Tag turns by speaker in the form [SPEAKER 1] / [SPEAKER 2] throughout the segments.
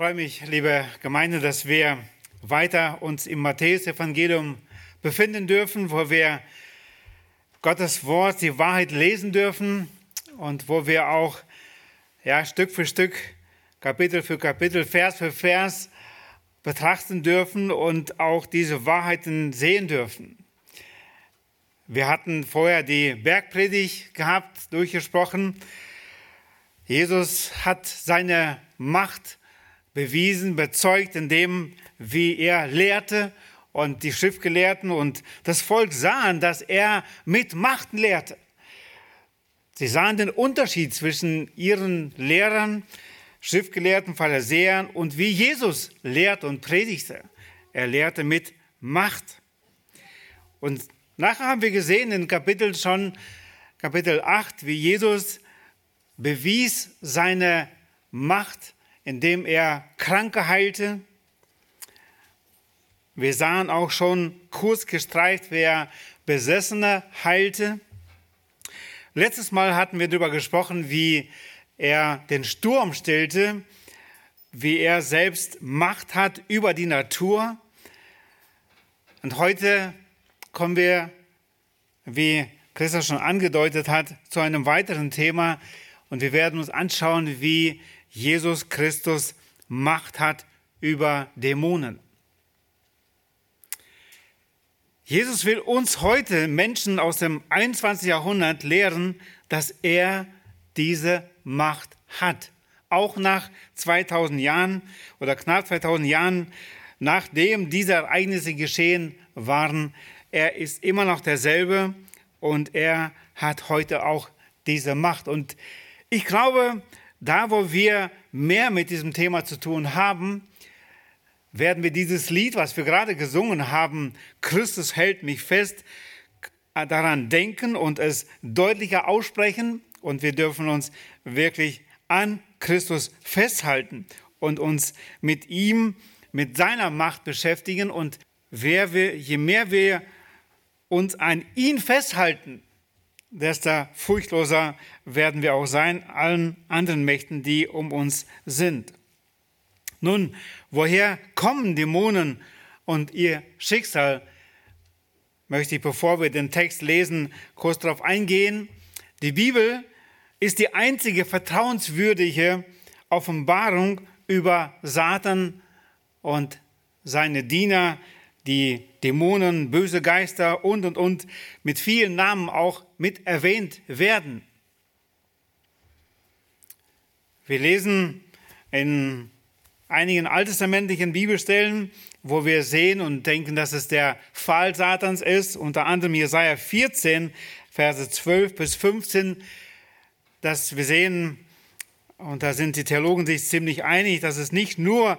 [SPEAKER 1] freue mich, liebe Gemeinde, dass wir weiter uns im Matthäus-Evangelium befinden dürfen, wo wir Gottes Wort, die Wahrheit lesen dürfen und wo wir auch ja, Stück für Stück, Kapitel für Kapitel, Vers für Vers betrachten dürfen und auch diese Wahrheiten sehen dürfen. Wir hatten vorher die Bergpredigt gehabt, durchgesprochen. Jesus hat seine Macht bewiesen, bezeugt, indem, wie er lehrte und die Schriftgelehrten und das Volk sahen, dass er mit Macht lehrte. Sie sahen den Unterschied zwischen ihren Lehrern, Schriftgelehrten, Pharisäern und wie Jesus lehrte und predigte. Er lehrte mit Macht. Und nachher haben wir gesehen in Kapitel schon, Kapitel 8, wie Jesus bewies seine Macht indem er Kranke heilte. Wir sahen auch schon kurz gestreift, wer Besessene heilte. Letztes Mal hatten wir darüber gesprochen, wie er den Sturm stillte, wie er selbst Macht hat über die Natur. Und heute kommen wir, wie Christus schon angedeutet hat, zu einem weiteren Thema. Und wir werden uns anschauen, wie Jesus Christus Macht hat über Dämonen. Jesus will uns heute Menschen aus dem 21. Jahrhundert lehren, dass er diese Macht hat. Auch nach 2000 Jahren oder knapp 2000 Jahren, nachdem diese Ereignisse geschehen waren, er ist immer noch derselbe und er hat heute auch diese Macht. Und ich glaube, da, wo wir mehr mit diesem Thema zu tun haben, werden wir dieses Lied, was wir gerade gesungen haben, Christus hält mich fest, daran denken und es deutlicher aussprechen. Und wir dürfen uns wirklich an Christus festhalten und uns mit ihm, mit seiner Macht beschäftigen. Und wir, je mehr wir uns an ihn festhalten, desto furchtloser werden wir auch sein allen anderen Mächten, die um uns sind. Nun, woher kommen Dämonen und ihr Schicksal? Möchte ich, bevor wir den Text lesen, kurz darauf eingehen. Die Bibel ist die einzige vertrauenswürdige Offenbarung über Satan und seine Diener, die Dämonen, böse Geister und, und, und mit vielen Namen auch mit erwähnt werden. Wir lesen in einigen alttestamentlichen Bibelstellen, wo wir sehen und denken, dass es der Fall Satans ist, unter anderem Jesaja 14, Verse 12 bis 15, dass wir sehen, und da sind die Theologen sich ziemlich einig, dass es nicht nur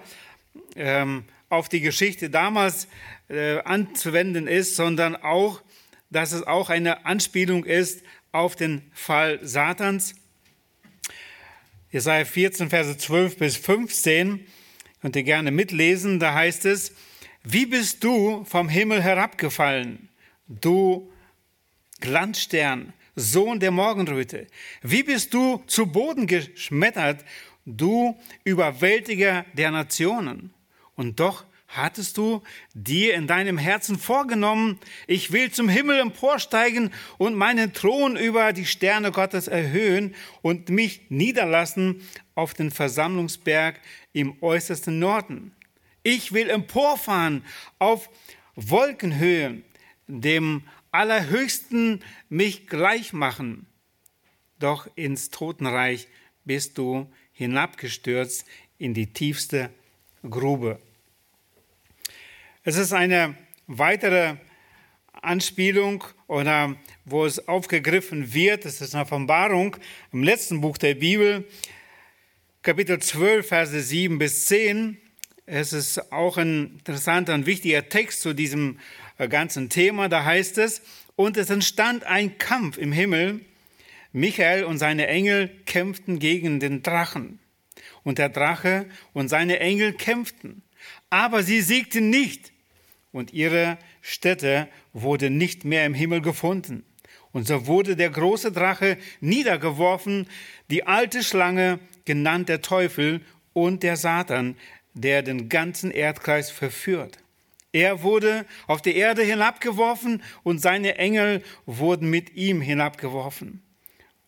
[SPEAKER 1] ähm, auf die Geschichte damals äh, anzuwenden ist, sondern auch, dass es auch eine Anspielung ist auf den Fall Satans. Jesaja 14, Verse 12 bis 15, könnt ihr gerne mitlesen, da heißt es, wie bist du vom Himmel herabgefallen, du Glanzstern, Sohn der Morgenröte? Wie bist du zu Boden geschmettert, du Überwältiger der Nationen? Und doch hattest du dir in deinem Herzen vorgenommen, ich will zum Himmel emporsteigen und meinen Thron über die Sterne Gottes erhöhen und mich niederlassen auf den Versammlungsberg im äußersten Norden. Ich will emporfahren auf Wolkenhöhe, dem Allerhöchsten mich gleich machen. Doch ins Totenreich bist du hinabgestürzt in die tiefste Grube. Es ist eine weitere Anspielung oder wo es aufgegriffen wird, es ist eine Offenbarung im letzten Buch der Bibel, Kapitel 12, Verse 7 bis 10. Es ist auch ein interessanter und wichtiger Text zu diesem äh, ganzen Thema. Da heißt es, und es entstand ein Kampf im Himmel. Michael und seine Engel kämpften gegen den Drachen. Und der Drache und seine Engel kämpften. Aber sie siegten nicht und ihre Stätte wurde nicht mehr im Himmel gefunden. Und so wurde der große Drache niedergeworfen, die alte Schlange, genannt der Teufel und der Satan, der den ganzen Erdkreis verführt. Er wurde auf die Erde hinabgeworfen und seine Engel wurden mit ihm hinabgeworfen.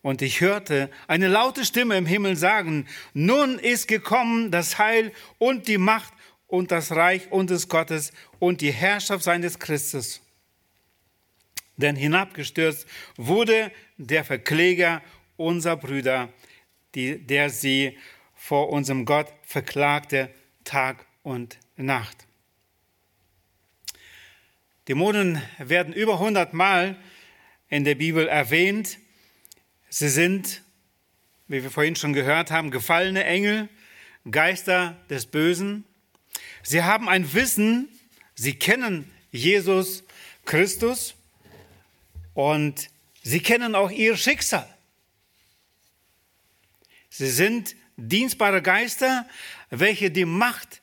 [SPEAKER 1] Und ich hörte eine laute Stimme im Himmel sagen, nun ist gekommen das Heil und die Macht und das Reich unseres Gottes und die Herrschaft seines Christus. Denn hinabgestürzt wurde der Verkläger unserer Brüder, die, der sie vor unserem Gott verklagte Tag und Nacht. Dämonen werden über 100 Mal in der Bibel erwähnt. Sie sind, wie wir vorhin schon gehört haben, gefallene Engel, Geister des Bösen. Sie haben ein Wissen, sie kennen Jesus Christus und sie kennen auch ihr Schicksal. Sie sind dienstbare Geister, welche die Macht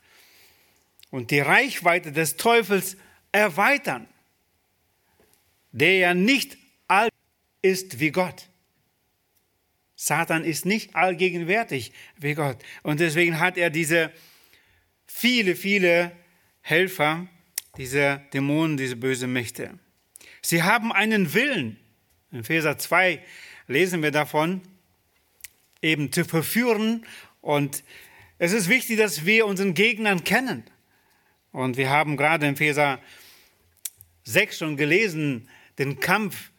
[SPEAKER 1] und die Reichweite des Teufels erweitern, der ja nicht all ist wie Gott. Satan ist nicht allgegenwärtig wie Gott. Und deswegen hat er diese viele, viele Helfer, diese Dämonen, diese bösen Mächte. Sie haben einen Willen. In Epheser 2 lesen wir davon, eben zu verführen. Und es ist wichtig, dass wir unseren Gegnern kennen. Und wir haben gerade in Epheser 6 schon gelesen, den Kampf,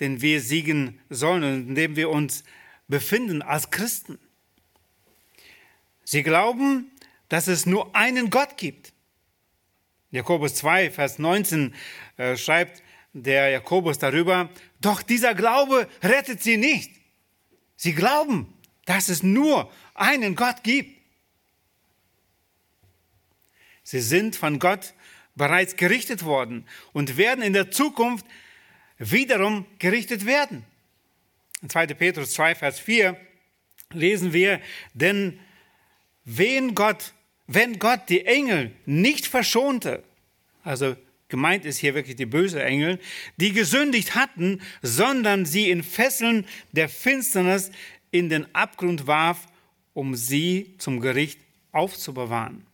[SPEAKER 1] den wir siegen sollen in dem wir uns befinden als Christen. Sie glauben, dass es nur einen Gott gibt. Jakobus 2, Vers 19 äh, schreibt der Jakobus darüber, doch dieser Glaube rettet sie nicht. Sie glauben, dass es nur einen Gott gibt. Sie sind von Gott bereits gerichtet worden und werden in der Zukunft wiederum gerichtet werden. In 2. Petrus 2, Vers 4 lesen wir, denn wenn Gott, wenn Gott die Engel nicht verschonte, also gemeint ist hier wirklich die böse Engel, die gesündigt hatten, sondern sie in Fesseln der Finsternis in den Abgrund warf, um sie zum Gericht aufzubewahren.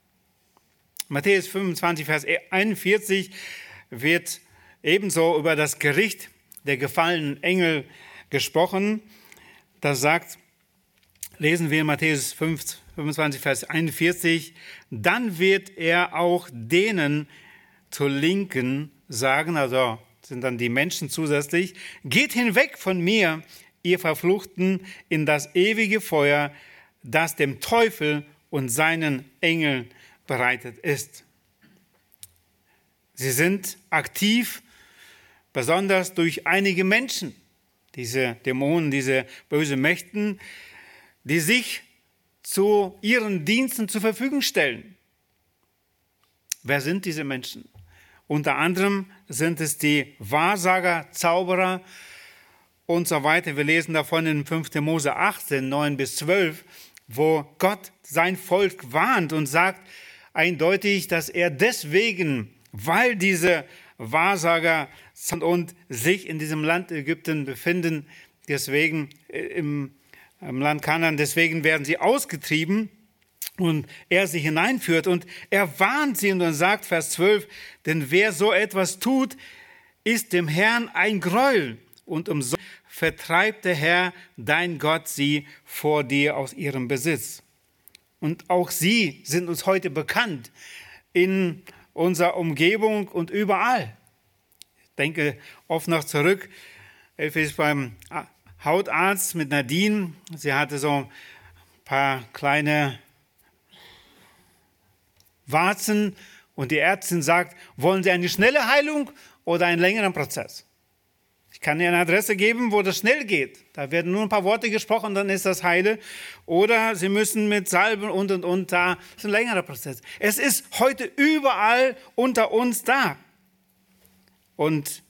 [SPEAKER 1] Matthäus 25, Vers 41 wird ebenso über das Gericht der gefallenen Engel gesprochen. Da sagt, lesen wir in Matthäus 25, Vers 41, dann wird er auch denen zur Linken sagen, also sind dann die Menschen zusätzlich, geht hinweg von mir, ihr Verfluchten, in das ewige Feuer, das dem Teufel und seinen Engeln bereitet ist. Sie sind aktiv, besonders durch einige Menschen, diese Dämonen, diese bösen Mächten, die sich zu ihren Diensten zur Verfügung stellen. Wer sind diese Menschen? Unter anderem sind es die Wahrsager, Zauberer und so weiter. Wir lesen davon in 5. Mose 18, 9 bis 12, wo Gott sein Volk warnt und sagt, eindeutig, dass er deswegen, weil diese Wahrsager und sich in diesem Land Ägypten befinden, deswegen äh, im, im Land Kanan, deswegen werden sie ausgetrieben und er sie hineinführt und er warnt sie und sagt, Vers 12, denn wer so etwas tut, ist dem Herrn ein Gräuel und umsonst vertreibt der Herr, dein Gott, sie vor dir aus ihrem Besitz. Und auch sie sind uns heute bekannt in unserer Umgebung und überall. Ich denke oft noch zurück. Elf ist beim Hautarzt mit Nadine. Sie hatte so ein paar kleine Warzen und die Ärztin sagt, wollen Sie eine schnelle Heilung oder einen längeren Prozess? kann dir eine Adresse geben, wo das schnell geht. Da werden nur ein paar Worte gesprochen, dann ist das heile. Oder sie müssen mit Salben und und und da. Das ist ein längerer Prozess. Es ist heute überall unter uns da. Und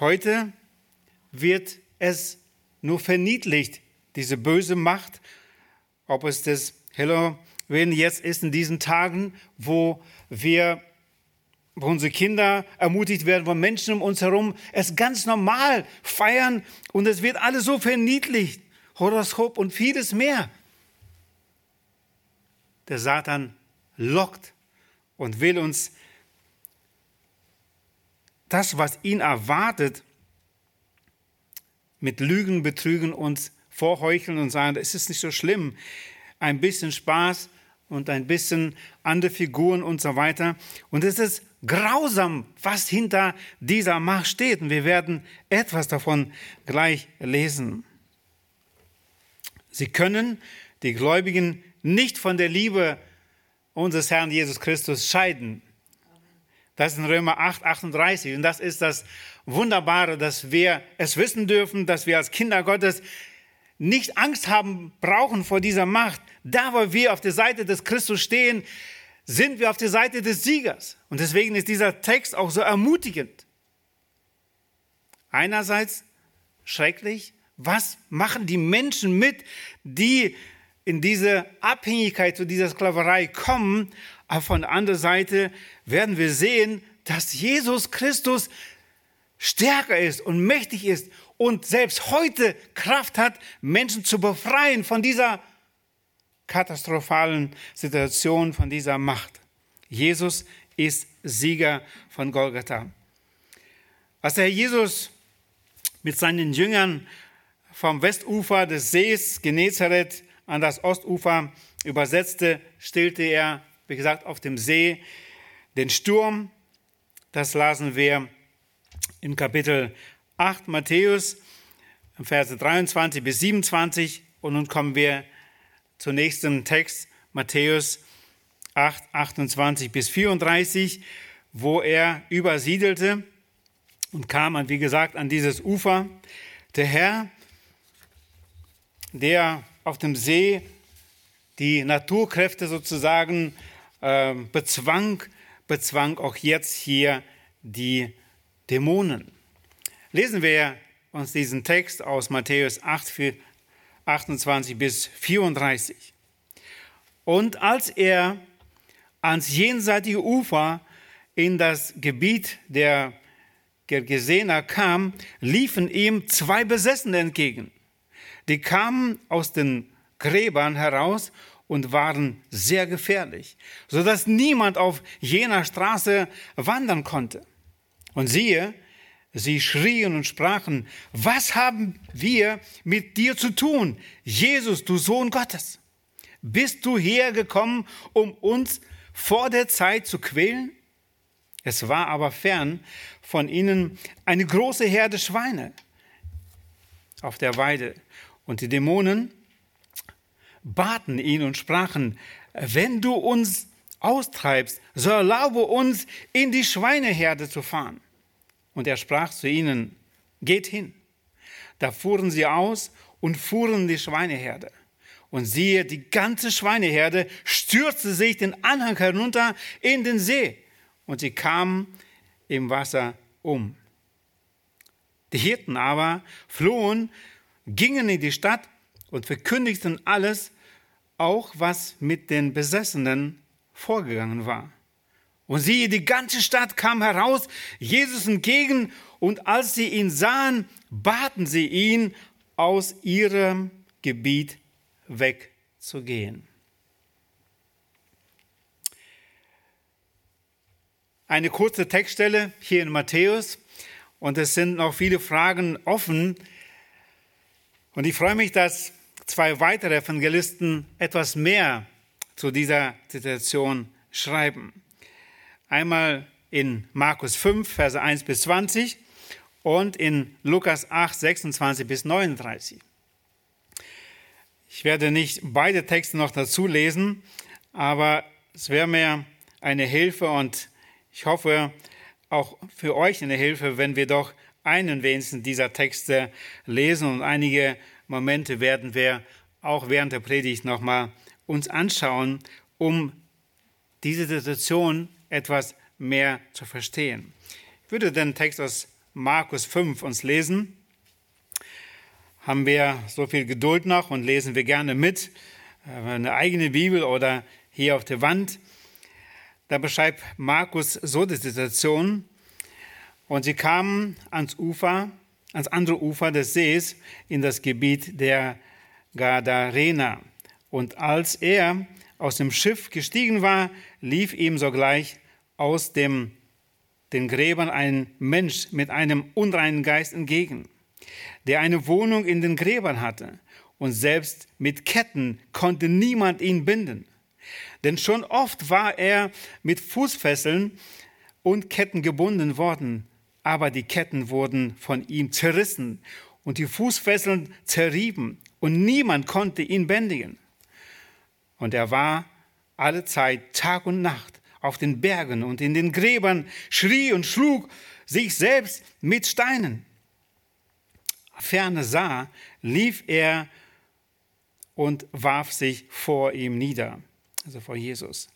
[SPEAKER 1] heute wird es nur verniedlicht, diese böse Macht, ob es das Halloween jetzt ist in diesen Tagen, wo wir wo unsere Kinder ermutigt werden von Menschen um uns herum, es ganz normal feiern und es wird alles so verniedlicht. Horoskop und vieles mehr. der Satan lockt und will uns das, was ihn erwartet, mit Lügen, Betrügen uns vorheucheln und sagen, es ist nicht so schlimm. Ein bisschen Spaß und ein bisschen andere Figuren und so weiter. Und es ist grausam, was hinter dieser Macht steht. Und wir werden etwas davon gleich lesen. Sie können die Gläubigen nicht von der Liebe unseres Herrn Jesus Christus scheiden. Das ist in Römer 8, 38. Und das ist das Wunderbare, dass wir es wissen dürfen, dass wir als Kinder Gottes nicht Angst haben brauchen vor dieser Macht. Da, wo wir auf der Seite des Christus stehen, sind wir auf der Seite des Siegers. Und deswegen ist dieser Text auch so ermutigend. Einerseits schrecklich, was machen die Menschen mit, die in diese Abhängigkeit zu dieser Sklaverei kommen? Aber von der anderen Seite werden wir sehen, dass Jesus Christus stärker ist und mächtig ist und selbst heute Kraft hat, Menschen zu befreien von dieser katastrophalen Situation, von dieser Macht. Jesus ist Sieger von Golgatha. Als der Herr Jesus mit seinen Jüngern vom Westufer des Sees Genezareth an das Ostufer übersetzte, stillte er, wie gesagt, auf dem See den Sturm. Das lasen wir in Kapitel 8 Matthäus, Verse 23 bis 27. Und nun kommen wir zum nächsten Text, Matthäus 8, 28 bis 34, wo er übersiedelte und kam, an, wie gesagt, an dieses Ufer. Der Herr, der auf dem See die Naturkräfte sozusagen äh, bezwang, bezwang auch jetzt hier die Dämonen. Lesen wir uns diesen Text aus Matthäus 8, 28 bis 34. Und als er ans jenseitige Ufer in das Gebiet der Gergesener kam, liefen ihm zwei Besessene entgegen. Die kamen aus den Gräbern heraus und waren sehr gefährlich, sodass niemand auf jener Straße wandern konnte. Und siehe, sie schrien und sprachen, was haben wir mit dir zu tun, Jesus, du Sohn Gottes? Bist du hergekommen, um uns vor der Zeit zu quälen? Es war aber fern von ihnen eine große Herde Schweine auf der Weide. Und die Dämonen baten ihn und sprachen, wenn du uns austreibst, so erlaube uns, in die Schweineherde zu fahren. Und er sprach zu ihnen, geht hin. Da fuhren sie aus und fuhren die Schweineherde. Und siehe, die ganze Schweineherde stürzte sich den Anhang herunter in den See. Und sie kamen im Wasser um. Die Hirten aber flohen, gingen in die Stadt und verkündigten alles, auch was mit den Besessenen vorgegangen war. Und siehe, die ganze Stadt kam heraus, Jesus entgegen, und als sie ihn sahen, baten sie ihn, aus ihrem Gebiet wegzugehen. Eine kurze Textstelle hier in Matthäus und es sind noch viele Fragen offen. Und ich freue mich, dass zwei weitere Evangelisten etwas mehr zu dieser Situation schreiben. Einmal in Markus 5, Verse 1 bis 20 und in Lukas 8, 26 bis 39. Ich werde nicht beide Texte noch dazu lesen, aber es wäre mir eine Hilfe und ich hoffe auch für euch eine Hilfe, wenn wir doch einen wenigstens dieser Texte lesen und einige Momente werden wir auch während der Predigt nochmal uns anschauen, um diese Situation etwas mehr zu verstehen. Ich würde den Text aus Markus 5 uns lesen. Haben wir so viel Geduld noch und lesen wir gerne mit, äh, eine eigene Bibel oder hier auf der Wand. Da beschreibt Markus so die Situation. Und sie kamen ans Ufer, ans andere Ufer des Sees in das Gebiet der Gadarena. Und als er aus dem Schiff gestiegen war, lief ihm sogleich aus dem, den Gräbern ein Mensch mit einem unreinen Geist entgegen, der eine Wohnung in den Gräbern hatte, und selbst mit Ketten konnte niemand ihn binden. Denn schon oft war er mit Fußfesseln und Ketten gebunden worden, aber die Ketten wurden von ihm zerrissen und die Fußfesseln zerrieben und niemand konnte ihn bändigen. Und er war alle Zeit, Tag und Nacht, auf den Bergen und in den Gräbern, schrie und schlug sich selbst mit Steinen. Ferne sah, lief er und warf sich vor ihm nieder, also vor Jesus,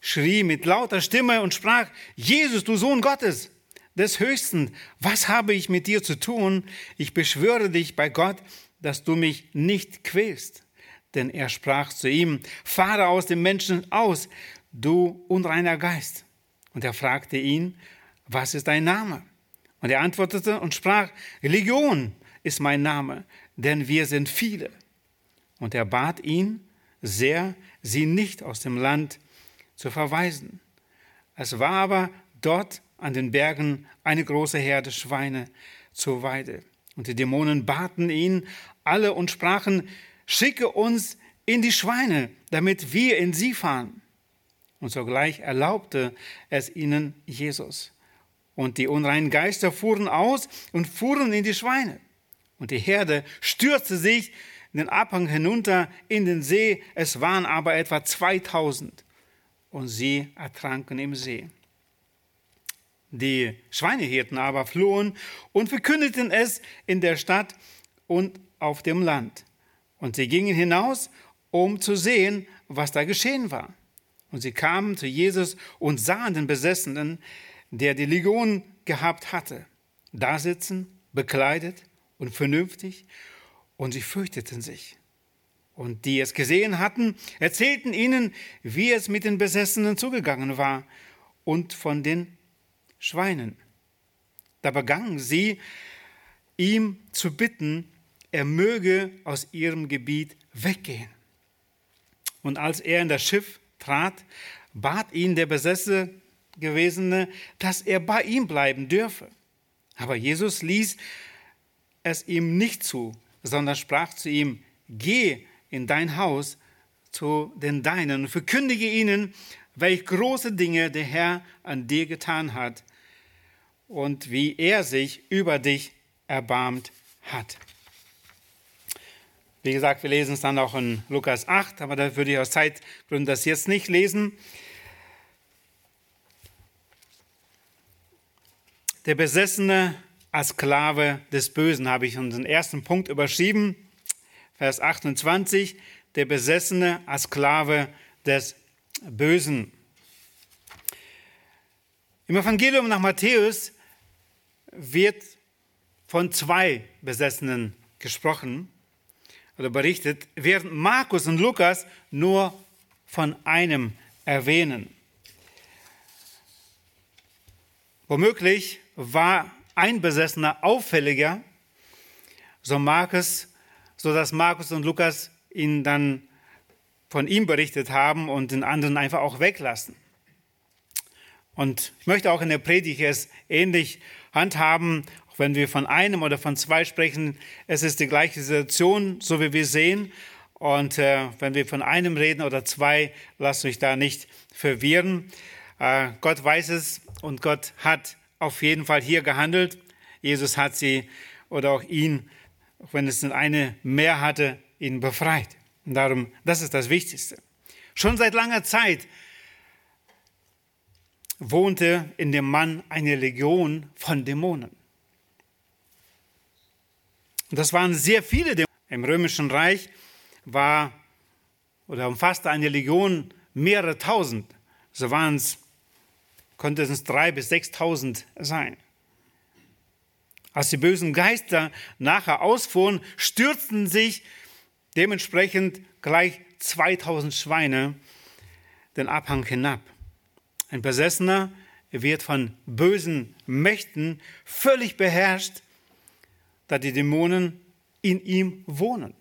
[SPEAKER 1] schrie mit lauter Stimme und sprach, Jesus, du Sohn Gottes, des Höchsten, was habe ich mit dir zu tun? Ich beschwöre dich bei Gott, dass du mich nicht quälst. Denn er sprach zu ihm, fahre aus dem Menschen aus, du unreiner Geist. Und er fragte ihn, was ist dein Name? Und er antwortete und sprach, Legion ist mein Name, denn wir sind viele. Und er bat ihn sehr, sie nicht aus dem Land zu verweisen. Es war aber dort an den Bergen eine große Herde Schweine zur Weide. Und die Dämonen baten ihn alle und sprachen, schicke uns in die Schweine, damit wir in sie fahren. Und sogleich erlaubte es ihnen Jesus. Und die unreinen Geister fuhren aus und fuhren in die Schweine. Und die Herde stürzte sich den Abhang hinunter in den See. Es waren aber etwa 2000 und sie ertranken im See. Die Schweinehirten aber flohen und verkündeten es in der Stadt und auf dem Land. Und sie gingen hinaus, um zu sehen, was da geschehen war. Und sie kamen zu Jesus und sahen den Besessenen, der die Legion gehabt hatte, da sitzen, bekleidet und vernünftig, und sie fürchteten sich. Und die es gesehen hatten, erzählten ihnen, wie es mit den Besessenen zugegangen war und von den Schweinen. Da begannen sie, ihm zu bitten, er möge aus ihrem Gebiet weggehen. Und als er in das Schiff trat, bat ihn der Besessene gewesene, dass er bei ihm bleiben dürfe. Aber Jesus ließ es ihm nicht zu, sondern sprach zu ihm, geh in dein Haus zu den Deinen und verkündige ihnen, welch große Dinge der Herr an dir getan hat und wie er sich über dich erbarmt hat. Wie gesagt, wir lesen es dann auch in Lukas 8, aber da würde ich aus Zeitgründen das jetzt nicht lesen. Der Besessene als Sklave des Bösen habe ich unseren ersten Punkt überschrieben. Vers 28, der Besessene als Sklave des Bösen. Im Evangelium nach Matthäus wird von zwei Besessenen gesprochen oder berichtet, während Markus und Lukas nur von einem erwähnen. Womöglich war ein Besessener auffälliger, so Markus, so dass Markus und Lukas ihn dann von ihm berichtet haben und den anderen einfach auch weglassen. Und ich möchte auch in der Predigt es ähnlich handhaben, auch wenn wir von einem oder von zwei sprechen. Es ist die gleiche Situation, so wie wir sehen. Und äh, wenn wir von einem reden oder zwei, lasst euch da nicht verwirren. Äh, Gott weiß es und Gott hat auf jeden Fall hier gehandelt. Jesus hat sie oder auch ihn, auch wenn es eine mehr hatte, ihn befreit. Und darum, das ist das Wichtigste. Schon seit langer Zeit wohnte in dem Mann eine Legion von Dämonen. Und das waren sehr viele. Im Römischen Reich war oder umfasste eine Legion mehrere tausend. So waren es, konnte es drei bis sechstausend sein. Als die bösen Geister nachher ausfuhren, stürzten sich dementsprechend gleich 2000 Schweine den Abhang hinab. Ein Besessener wird von bösen Mächten völlig beherrscht, da die Dämonen in ihm wohnen.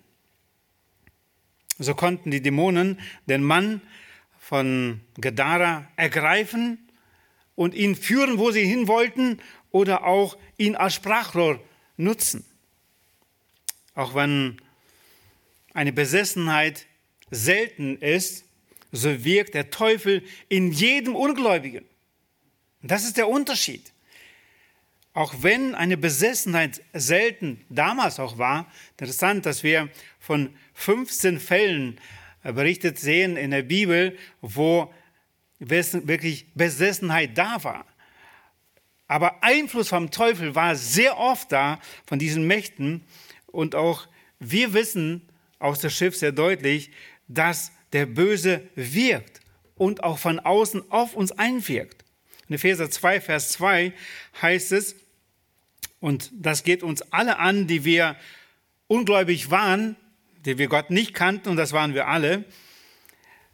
[SPEAKER 1] So konnten die Dämonen den Mann von Gadara ergreifen und ihn führen, wo sie hin wollten, oder auch ihn als Sprachrohr nutzen. Auch wenn eine Besessenheit selten ist, so wirkt der Teufel in jedem Ungläubigen. Das ist der Unterschied. Auch wenn eine Besessenheit selten damals auch war, interessant, dass wir von 15 Fällen berichtet sehen in der Bibel, wo wirklich Besessenheit da war. Aber Einfluss vom Teufel war sehr oft da von diesen Mächten. Und auch wir wissen aus der Schrift sehr deutlich, dass der Böse wirkt und auch von außen auf uns einwirkt. In Epheser 2, Vers 2 heißt es, und das geht uns alle an, die wir ungläubig waren, die wir Gott nicht kannten, und das waren wir alle.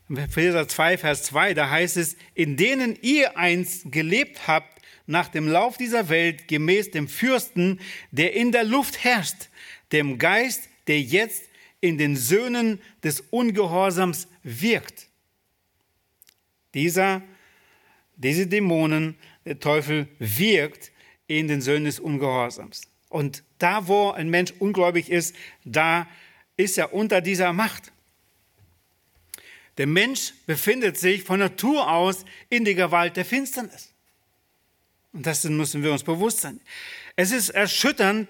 [SPEAKER 1] Epheser 2, Vers 2, da heißt es, in denen ihr einst gelebt habt, nach dem Lauf dieser Welt, gemäß dem Fürsten, der in der Luft herrscht, dem Geist, der jetzt in den Söhnen des Ungehorsams wirkt. Dieser, diese Dämonen, der Teufel wirkt in den Söhnen des Ungehorsams. Und da, wo ein Mensch ungläubig ist, da ist er unter dieser Macht. Der Mensch befindet sich von Natur aus in der Gewalt der Finsternis. Und das müssen wir uns bewusst sein. Es ist erschütternd,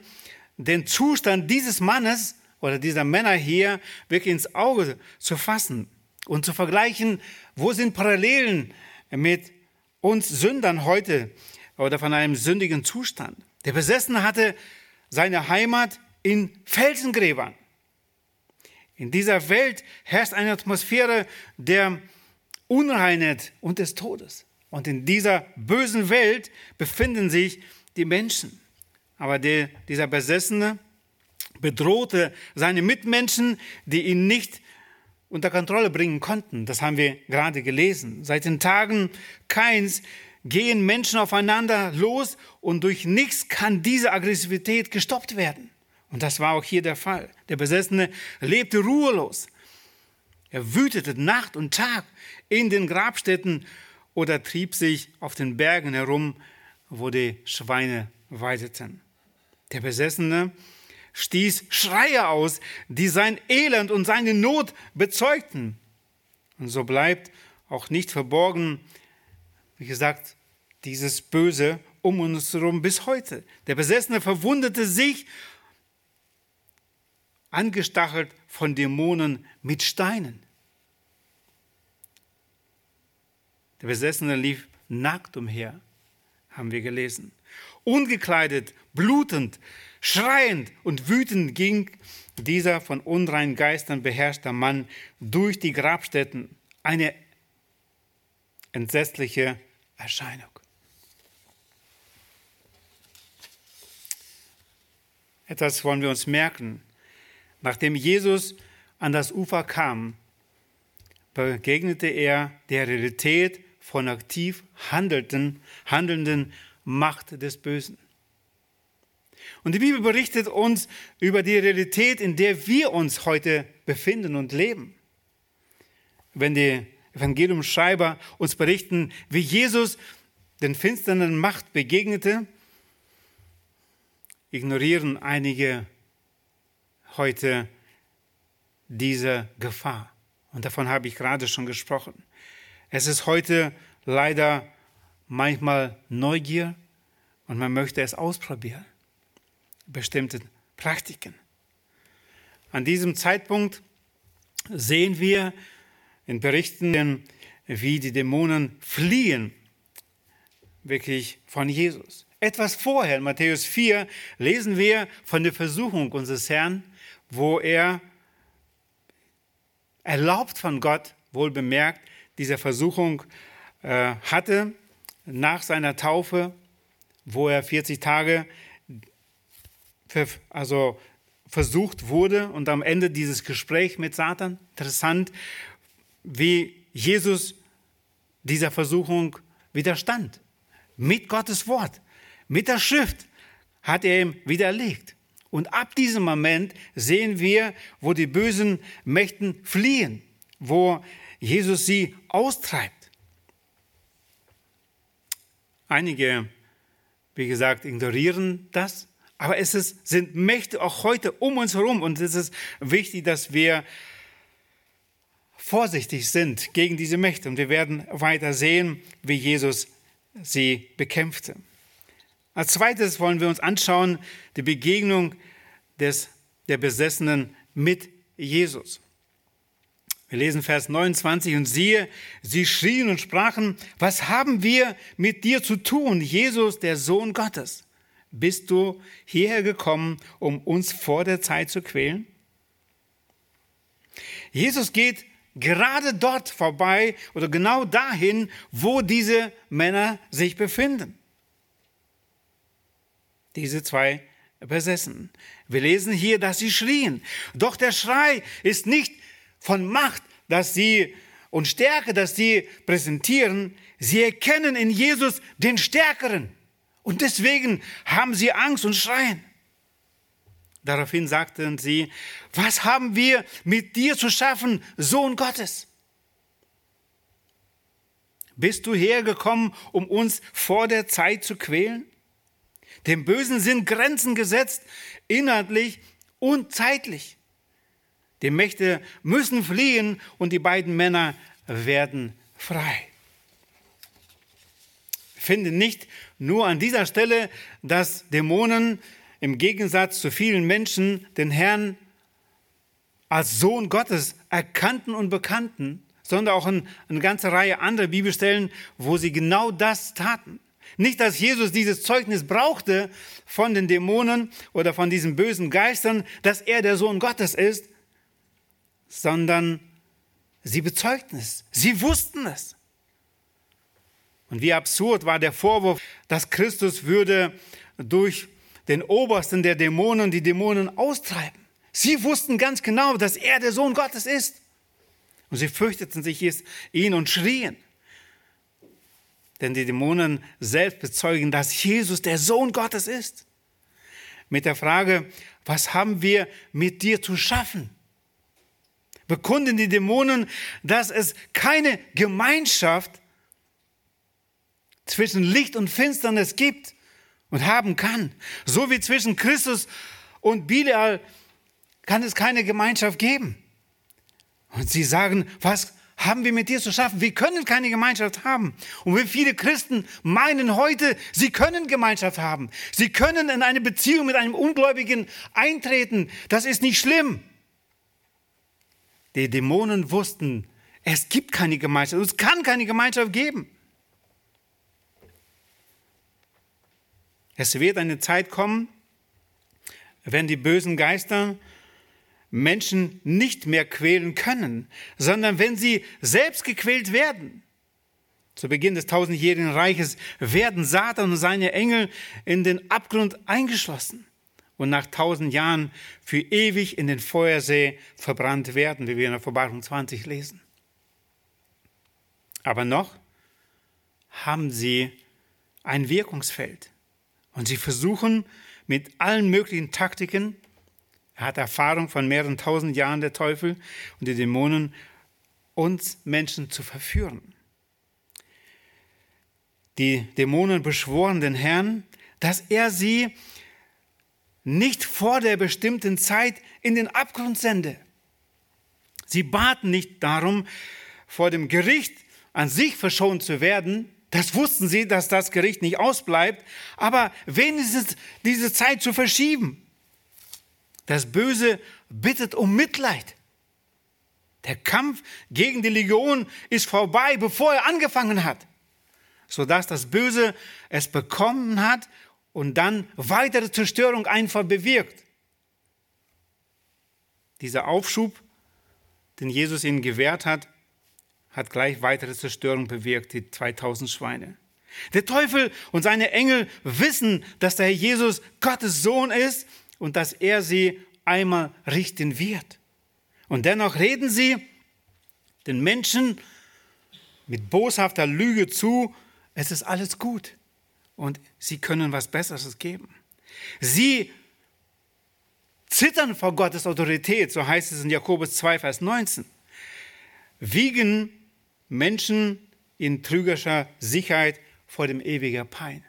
[SPEAKER 1] den Zustand dieses Mannes oder dieser Männer hier wirklich ins Auge zu fassen und zu vergleichen, wo sind Parallelen mit uns Sündern heute oder von einem sündigen Zustand. Der Besessene hatte seine Heimat in Felsengräbern. In dieser Welt herrscht eine Atmosphäre der Unreinheit und des Todes. Und in dieser bösen Welt befinden sich die Menschen. Aber der, dieser Besessene bedrohte seine Mitmenschen, die ihn nicht unter Kontrolle bringen konnten. Das haben wir gerade gelesen. Seit den Tagen Keins gehen Menschen aufeinander los und durch nichts kann diese Aggressivität gestoppt werden. Und das war auch hier der Fall. Der Besessene lebte ruhelos. Er wütete Nacht und Tag in den Grabstätten oder trieb sich auf den Bergen herum, wo die Schweine weideten. Der Besessene stieß Schreie aus, die sein Elend und seine Not bezeugten. Und so bleibt auch nicht verborgen, wie gesagt, dieses Böse um uns herum bis heute. Der Besessene verwundete sich, angestachelt von Dämonen mit Steinen. Der Besessene lief nackt umher, haben wir gelesen. Ungekleidet, blutend, schreiend und wütend ging dieser von unreinen Geistern beherrschter Mann durch die Grabstätten. Eine entsetzliche Erscheinung. Etwas wollen wir uns merken. Nachdem Jesus an das Ufer kam, begegnete er der Realität von aktiv handelnden, handelnden Macht des Bösen. Und die Bibel berichtet uns über die Realität, in der wir uns heute befinden und leben. Wenn die Evangeliumschreiber uns berichten, wie Jesus den finsteren Macht begegnete, ignorieren einige heute diese Gefahr. Und davon habe ich gerade schon gesprochen. Es ist heute leider manchmal Neugier und man möchte es ausprobieren. Bestimmte Praktiken. An diesem Zeitpunkt sehen wir in Berichten, wie die Dämonen fliehen, wirklich von Jesus. Etwas vorher, in Matthäus 4, lesen wir von der Versuchung unseres Herrn, wo er erlaubt von Gott, wohl bemerkt, diese Versuchung äh, hatte nach seiner Taufe, wo er 40 Tage also versucht wurde und am Ende dieses Gespräch mit Satan. Interessant, wie Jesus dieser Versuchung widerstand. Mit Gottes Wort, mit der Schrift hat er ihm widerlegt. Und ab diesem Moment sehen wir, wo die bösen Mächten fliehen, wo Jesus sie austreibt. Einige, wie gesagt, ignorieren das, aber es ist, sind Mächte auch heute um uns herum und es ist wichtig, dass wir vorsichtig sind gegen diese Mächte und wir werden weiter sehen, wie Jesus sie bekämpfte. Als zweites wollen wir uns anschauen die Begegnung des, der Besessenen mit Jesus. Wir lesen Vers 29 und siehe, sie schrien und sprachen, was haben wir mit dir zu tun, Jesus, der Sohn Gottes? Bist du hierher gekommen, um uns vor der Zeit zu quälen? Jesus geht gerade dort vorbei oder genau dahin, wo diese Männer sich befinden diese zwei besessen. Wir lesen hier, dass sie schrien. Doch der Schrei ist nicht von Macht, dass sie und Stärke, dass sie präsentieren. Sie erkennen in Jesus den Stärkeren. Und deswegen haben sie Angst und schreien. Daraufhin sagten sie, was haben wir mit dir zu schaffen, Sohn Gottes? Bist du hergekommen, um uns vor der Zeit zu quälen? Dem Bösen sind Grenzen gesetzt, inhaltlich und zeitlich. Die Mächte müssen fliehen und die beiden Männer werden frei. Ich finde nicht nur an dieser Stelle, dass Dämonen im Gegensatz zu vielen Menschen den Herrn als Sohn Gottes erkannten und bekannten, sondern auch in eine ganze Reihe anderer Bibelstellen, wo sie genau das taten. Nicht, dass Jesus dieses Zeugnis brauchte von den Dämonen oder von diesen bösen Geistern, dass er der Sohn Gottes ist, sondern sie bezeugten es. Sie wussten es. Und wie absurd war der Vorwurf, dass Christus würde durch den Obersten der Dämonen die Dämonen austreiben. Sie wussten ganz genau, dass er der Sohn Gottes ist. Und sie fürchteten sich ihn und schrien. Denn die Dämonen selbst bezeugen, dass Jesus der Sohn Gottes ist. Mit der Frage, was haben wir mit dir zu schaffen? Bekunden die Dämonen, dass es keine Gemeinschaft zwischen Licht und Finsternis gibt und haben kann. So wie zwischen Christus und Bilial kann es keine Gemeinschaft geben. Und sie sagen, was haben wir mit dir zu schaffen. Wir können keine Gemeinschaft haben. Und wie viele Christen meinen heute, sie können Gemeinschaft haben. Sie können in eine Beziehung mit einem Ungläubigen eintreten. Das ist nicht schlimm. Die Dämonen wussten, es gibt keine Gemeinschaft. Es kann keine Gemeinschaft geben. Es wird eine Zeit kommen, wenn die bösen Geister Menschen nicht mehr quälen können, sondern wenn sie selbst gequält werden. Zu Beginn des tausendjährigen Reiches werden Satan und seine Engel in den Abgrund eingeschlossen und nach tausend Jahren für ewig in den Feuersee verbrannt werden, wie wir in der Verbarung 20 lesen. Aber noch haben sie ein Wirkungsfeld und sie versuchen mit allen möglichen Taktiken er hat Erfahrung von mehreren tausend Jahren, der Teufel und die Dämonen, uns Menschen zu verführen. Die Dämonen beschworen den Herrn, dass er sie nicht vor der bestimmten Zeit in den Abgrund sende. Sie baten nicht darum, vor dem Gericht an sich verschont zu werden. Das wussten sie, dass das Gericht nicht ausbleibt, aber wenigstens diese Zeit zu verschieben. Das Böse bittet um Mitleid. Der Kampf gegen die Legion ist vorbei, bevor er angefangen hat, sodass das Böse es bekommen hat und dann weitere Zerstörung einfach bewirkt. Dieser Aufschub, den Jesus ihnen gewährt hat, hat gleich weitere Zerstörung bewirkt, die 2000 Schweine. Der Teufel und seine Engel wissen, dass der Herr Jesus Gottes Sohn ist und dass er sie einmal richten wird. Und dennoch reden sie den Menschen mit boshafter Lüge zu, es ist alles gut und sie können was Besseres geben. Sie zittern vor Gottes Autorität, so heißt es in Jakobus 2, Vers 19, wiegen Menschen in trügerischer Sicherheit vor dem ewigen Pein.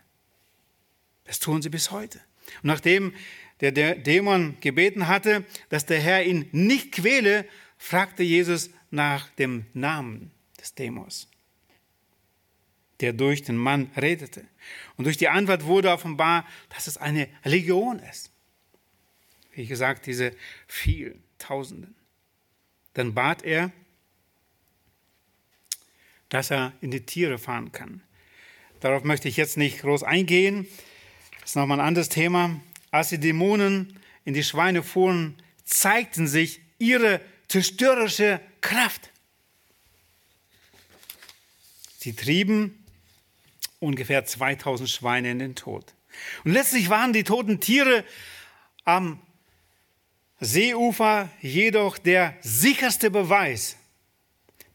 [SPEAKER 1] Das tun sie bis heute. Und nachdem der Dämon gebeten hatte, dass der Herr ihn nicht quäle, fragte Jesus nach dem Namen des Dämons, der durch den Mann redete. Und durch die Antwort wurde offenbar, dass es eine Legion ist. Wie gesagt, diese vielen Tausenden. Dann bat er, dass er in die Tiere fahren kann. Darauf möchte ich jetzt nicht groß eingehen. Das ist nochmal ein anderes Thema. Als die Dämonen in die Schweine fuhren, zeigten sich ihre zerstörerische Kraft. Sie trieben ungefähr 2000 Schweine in den Tod. Und letztlich waren die toten Tiere am Seeufer jedoch der sicherste Beweis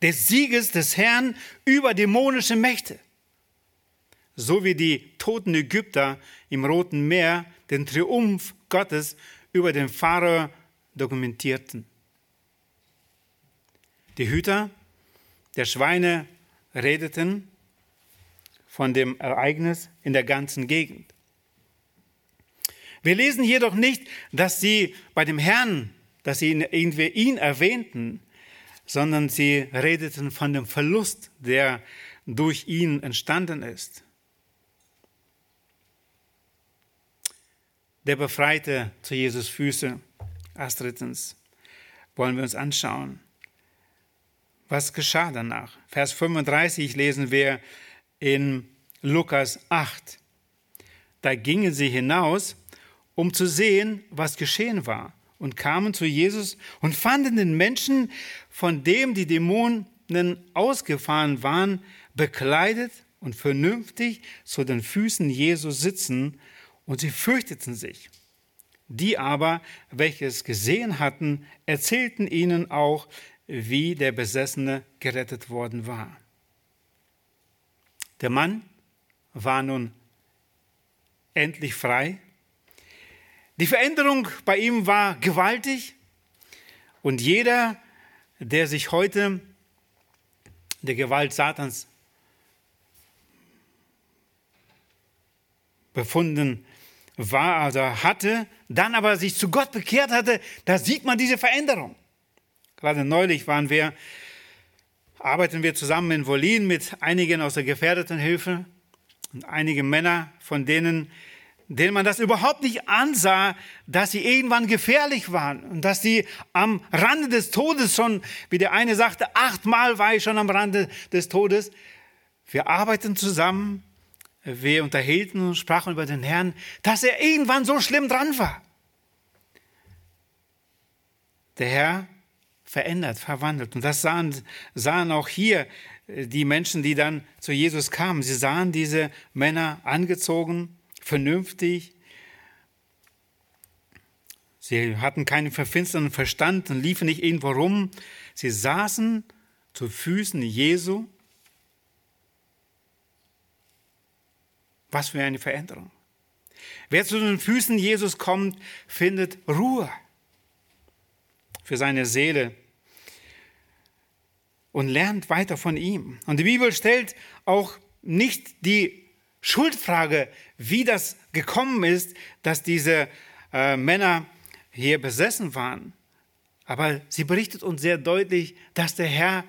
[SPEAKER 1] des Sieges des Herrn über dämonische Mächte. So wie die toten Ägypter im Roten Meer den Triumph Gottes über den Pharao dokumentierten. Die Hüter der Schweine redeten von dem Ereignis in der ganzen Gegend. Wir lesen jedoch nicht, dass sie bei dem Herrn, dass sie irgendwie ihn erwähnten, sondern sie redeten von dem Verlust, der durch ihn entstanden ist. Der Befreite zu Jesus Füße, als drittens, wollen wir uns anschauen. Was geschah danach? Vers 35 lesen wir in Lukas 8. Da gingen sie hinaus, um zu sehen, was geschehen war, und kamen zu Jesus und fanden den Menschen, von dem die Dämonen ausgefahren waren, bekleidet und vernünftig zu den Füßen Jesu sitzen, und sie fürchteten sich. Die aber, welche es gesehen hatten, erzählten ihnen auch, wie der Besessene gerettet worden war. Der Mann war nun endlich frei. Die Veränderung bei ihm war gewaltig und jeder, der sich heute der Gewalt Satans befunden war, also hatte, dann aber sich zu Gott bekehrt hatte, da sieht man diese Veränderung. Gerade neulich waren wir, arbeiten wir zusammen in Wolin mit einigen aus der Gefährdetenhilfe und einige Männer, von denen, denen man das überhaupt nicht ansah, dass sie irgendwann gefährlich waren und dass sie am Rande des Todes schon, wie der eine sagte, achtmal war ich schon am Rande des Todes. Wir arbeiten zusammen, wir unterhielten und sprachen über den Herrn, dass er irgendwann so schlimm dran war. Der Herr verändert, verwandelt. Und das sahen, sahen auch hier äh, die Menschen, die dann zu Jesus kamen. Sie sahen diese Männer angezogen, vernünftig. Sie hatten keinen verfinsterten Verstand und liefen nicht irgendwo rum. Sie saßen zu Füßen Jesu. Was für eine Veränderung. Wer zu den Füßen Jesus kommt, findet Ruhe für seine Seele und lernt weiter von ihm. Und die Bibel stellt auch nicht die Schuldfrage, wie das gekommen ist, dass diese äh, Männer hier besessen waren. Aber sie berichtet uns sehr deutlich, dass der Herr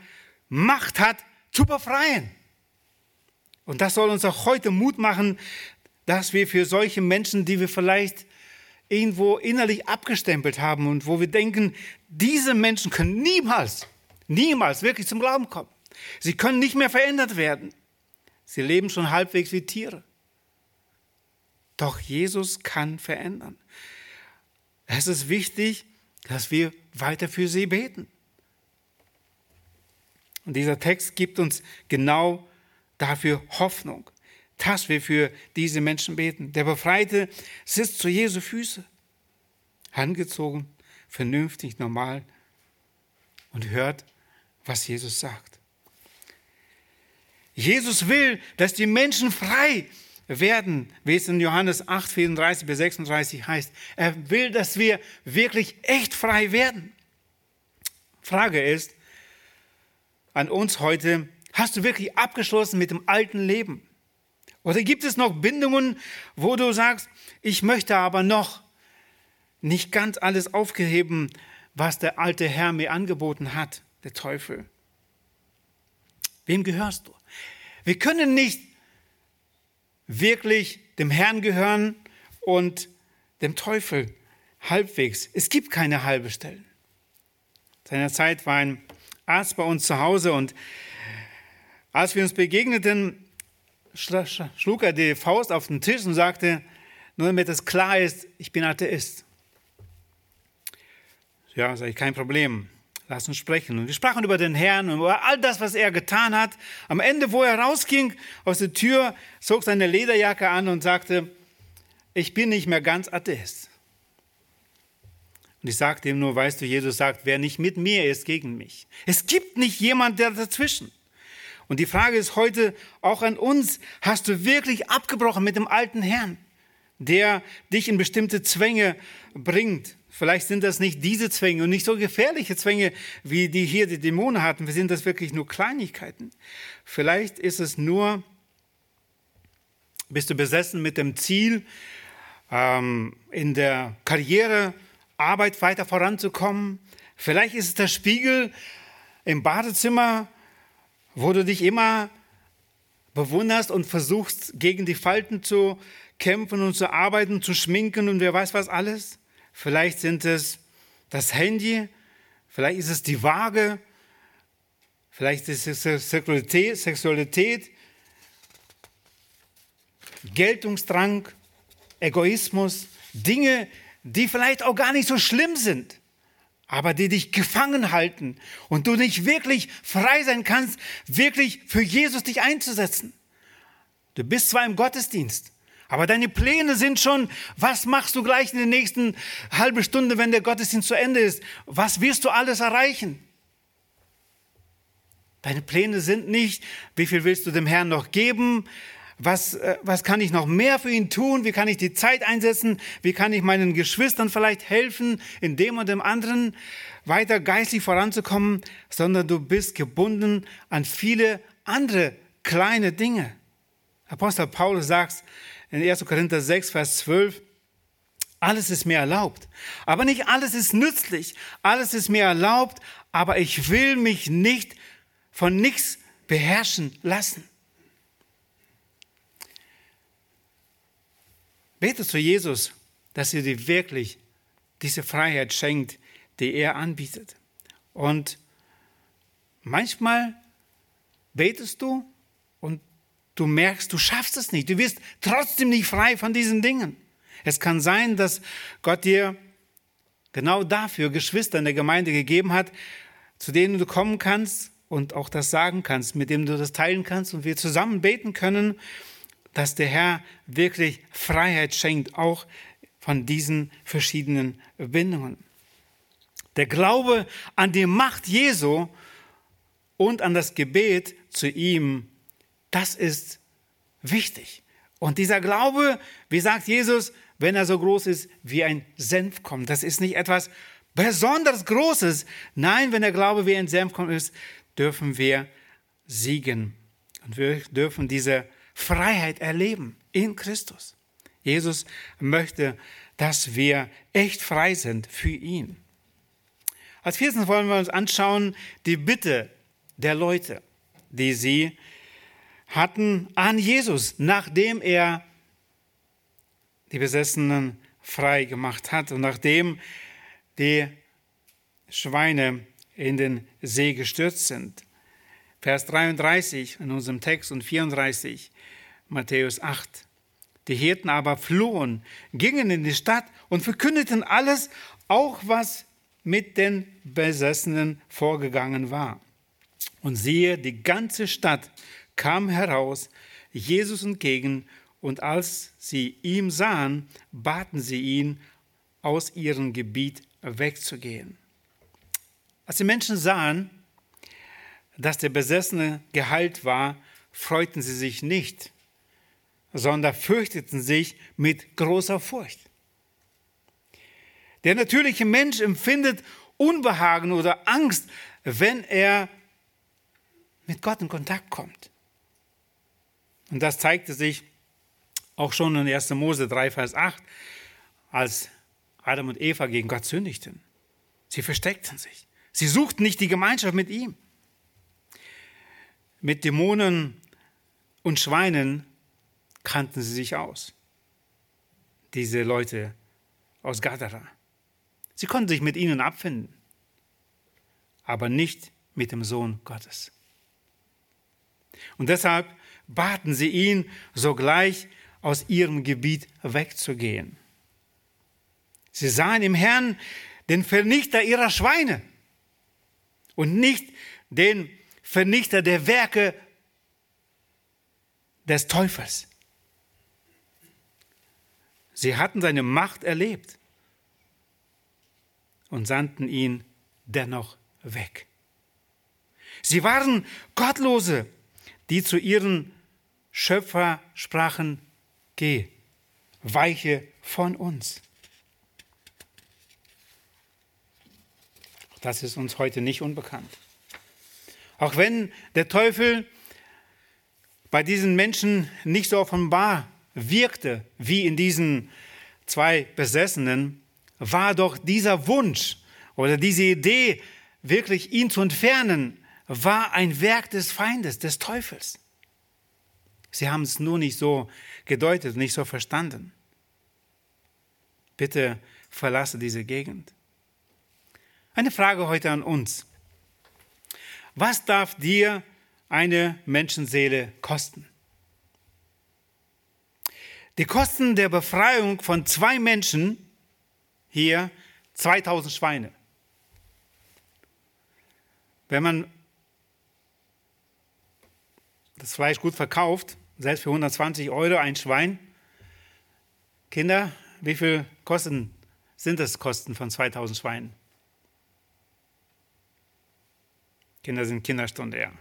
[SPEAKER 1] Macht hat zu befreien. Und das soll uns auch heute Mut machen, dass wir für solche Menschen, die wir vielleicht irgendwo innerlich abgestempelt haben und wo wir denken, diese Menschen können niemals niemals wirklich zum Glauben kommen. Sie können nicht mehr verändert werden. Sie leben schon halbwegs wie Tiere. Doch Jesus kann verändern. Es ist wichtig, dass wir weiter für sie beten. Und dieser Text gibt uns genau dafür Hoffnung, dass wir für diese Menschen beten. Der Befreite sitzt zu Jesu Füße, angezogen, vernünftig, normal und hört was Jesus sagt. Jesus will, dass die Menschen frei werden, wie es in Johannes 8, 34 bis 36 heißt. Er will, dass wir wirklich echt frei werden. Frage ist an uns heute, hast du wirklich abgeschlossen mit dem alten Leben? Oder gibt es noch Bindungen, wo du sagst, ich möchte aber noch nicht ganz alles aufgeheben, was der alte Herr mir angeboten hat, der Teufel? Wem gehörst du? Wir können nicht wirklich dem Herrn gehören und dem Teufel halbwegs. Es gibt keine halbe Stellen. Seiner Zeit war ein Arzt bei uns zu Hause und als wir uns begegneten, schlug er die Faust auf den Tisch und sagte, nur damit es klar ist, ich bin Atheist. Ja, sage ich, kein Problem. Lass uns sprechen. Und wir sprachen über den Herrn und über all das, was er getan hat. Am Ende, wo er rausging aus der Tür, zog seine Lederjacke an und sagte, ich bin nicht mehr ganz Atheist. Und ich sagte ihm nur, weißt du, Jesus sagt, wer nicht mit mir ist, gegen mich. Es gibt nicht jemand, der dazwischen. Und die Frage ist heute auch an uns, hast du wirklich abgebrochen mit dem alten Herrn, der dich in bestimmte Zwänge bringt? Vielleicht sind das nicht diese Zwänge und nicht so gefährliche Zwänge, wie die hier die Dämonen hatten. Wir sind das wirklich nur Kleinigkeiten. Vielleicht ist es nur, bist du besessen mit dem Ziel, ähm, in der Karriere, Arbeit weiter voranzukommen. Vielleicht ist es der Spiegel im Badezimmer, wo du dich immer bewunderst und versuchst, gegen die Falten zu kämpfen und zu arbeiten, zu schminken und wer weiß was alles. Vielleicht sind es das Handy, vielleicht ist es die Waage, vielleicht ist es Sexualität, Sexualität Geltungsdrang, Egoismus, Dinge, die vielleicht auch gar nicht so schlimm sind aber die dich gefangen halten und du nicht wirklich frei sein kannst, wirklich für Jesus dich einzusetzen. Du bist zwar im Gottesdienst, aber deine Pläne sind schon, was machst du gleich in der nächsten halben Stunde, wenn der Gottesdienst zu Ende ist? Was wirst du alles erreichen? Deine Pläne sind nicht, wie viel willst du dem Herrn noch geben? Was, äh, was kann ich noch mehr für ihn tun? Wie kann ich die Zeit einsetzen? Wie kann ich meinen Geschwistern vielleicht helfen, in dem und dem anderen weiter geistlich voranzukommen? Sondern du bist gebunden an viele andere kleine Dinge. Apostel Paulus sagt in 1. Korinther 6, Vers 12, alles ist mir erlaubt. Aber nicht alles ist nützlich. Alles ist mir erlaubt, aber ich will mich nicht von nichts beherrschen lassen. Bete zu Jesus, dass er dir wirklich diese Freiheit schenkt, die er anbietet. Und manchmal betest du du merkst, du schaffst es nicht. Du wirst trotzdem nicht frei von diesen Dingen. Es kann sein, dass Gott dir genau dafür Geschwister in der Gemeinde gegeben hat, zu denen du kommen kannst und auch das sagen kannst, mit denen du das teilen kannst und wir zusammen beten können dass der Herr wirklich Freiheit schenkt, auch von diesen verschiedenen Bindungen. Der Glaube an die Macht Jesu und an das Gebet zu ihm, das ist wichtig. Und dieser Glaube, wie sagt Jesus, wenn er so groß ist wie ein Senfkorn, das ist nicht etwas besonders Großes. Nein, wenn der Glaube wie ein Senfkorn ist, dürfen wir siegen. Und wir dürfen diese Freiheit erleben in Christus. Jesus möchte, dass wir echt frei sind für ihn. Als viertens wollen wir uns anschauen die Bitte der Leute, die sie hatten an Jesus, nachdem er die Besessenen frei gemacht hat und nachdem die Schweine in den See gestürzt sind. Vers 33 in unserem Text und 34. Matthäus 8. Die Hirten aber flohen, gingen in die Stadt und verkündeten alles, auch was mit den Besessenen vorgegangen war. Und siehe, die ganze Stadt kam heraus, Jesus entgegen, und als sie ihm sahen, baten sie ihn, aus ihrem Gebiet wegzugehen. Als die Menschen sahen, dass der Besessene geheilt war, freuten sie sich nicht, sondern fürchteten sich mit großer Furcht. Der natürliche Mensch empfindet Unbehagen oder Angst, wenn er mit Gott in Kontakt kommt. Und das zeigte sich auch schon in 1. Mose 3, Vers 8, als Adam und Eva gegen Gott sündigten. Sie versteckten sich. Sie suchten nicht die Gemeinschaft mit ihm. Mit Dämonen und Schweinen kannten sie sich aus. Diese Leute aus Gadara. Sie konnten sich mit ihnen abfinden, aber nicht mit dem Sohn Gottes. Und deshalb baten sie ihn, sogleich aus ihrem Gebiet wegzugehen. Sie sahen im Herrn den Vernichter ihrer Schweine und nicht den Vernichter der Werke des Teufels. Sie hatten seine Macht erlebt und sandten ihn dennoch weg. Sie waren Gottlose, die zu ihren Schöpfer sprachen, geh, weiche von uns. Das ist uns heute nicht unbekannt. Auch wenn der Teufel bei diesen Menschen nicht so offenbar wirkte wie in diesen zwei Besessenen, war doch dieser Wunsch oder diese Idee, wirklich ihn zu entfernen, war ein Werk des Feindes, des Teufels. Sie haben es nur nicht so gedeutet, nicht so verstanden. Bitte verlasse diese Gegend. Eine Frage heute an uns. Was darf dir eine Menschenseele kosten? Die Kosten der Befreiung von zwei Menschen, hier 2000 Schweine. Wenn man das Fleisch gut verkauft, selbst für 120 Euro ein Schwein, Kinder, wie viel Kosten sind das Kosten von 2000 Schweinen? Kinder sind Kinderstunde, ja.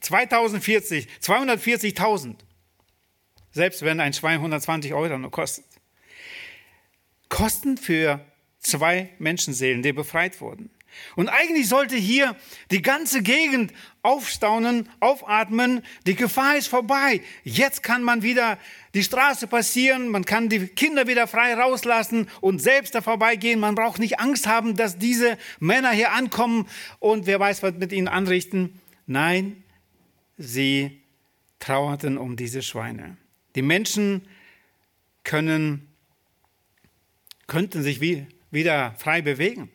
[SPEAKER 1] 2040, 240.000. Selbst wenn ein Schwein 120 Euro nur kostet. Kosten für zwei Menschenseelen, die befreit wurden. Und eigentlich sollte hier die ganze Gegend aufstaunen, aufatmen. Die Gefahr ist vorbei. Jetzt kann man wieder die Straße passieren, man kann die Kinder wieder frei rauslassen und selbst da vorbeigehen. Man braucht nicht Angst haben, dass diese Männer hier ankommen und wer weiß, was mit ihnen anrichten. Nein, sie trauerten um diese Schweine. Die Menschen können, könnten sich wie, wieder frei bewegen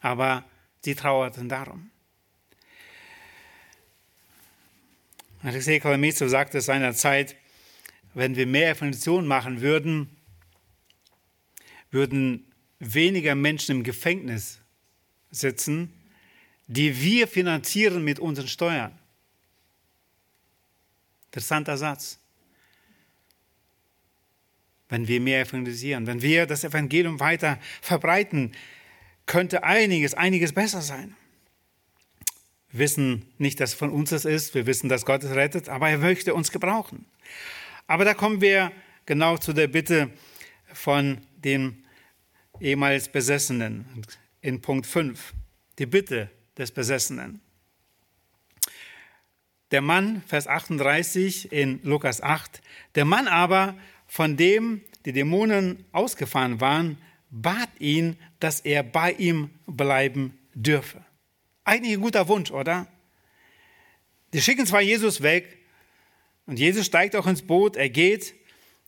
[SPEAKER 1] aber sie trauerten darum. Alexei Kolomizo sagte seinerzeit, wenn wir mehr Evangelisation machen würden, würden weniger Menschen im Gefängnis sitzen, die wir finanzieren mit unseren Steuern. Interessanter Satz. Wenn wir mehr evangelisieren, wenn wir das Evangelium weiter verbreiten, könnte einiges, einiges besser sein. Wir wissen nicht, dass von uns es ist, wir wissen, dass Gott es rettet, aber er möchte uns gebrauchen. Aber da kommen wir genau zu der Bitte von dem ehemals Besessenen in Punkt 5. Die Bitte des Besessenen. Der Mann, Vers 38 in Lukas 8, der Mann aber, von dem die Dämonen ausgefahren waren, bat ihn, dass er bei ihm bleiben dürfe. Eigentlich ein guter Wunsch, oder? Die schicken zwar Jesus weg und Jesus steigt auch ins Boot, er geht,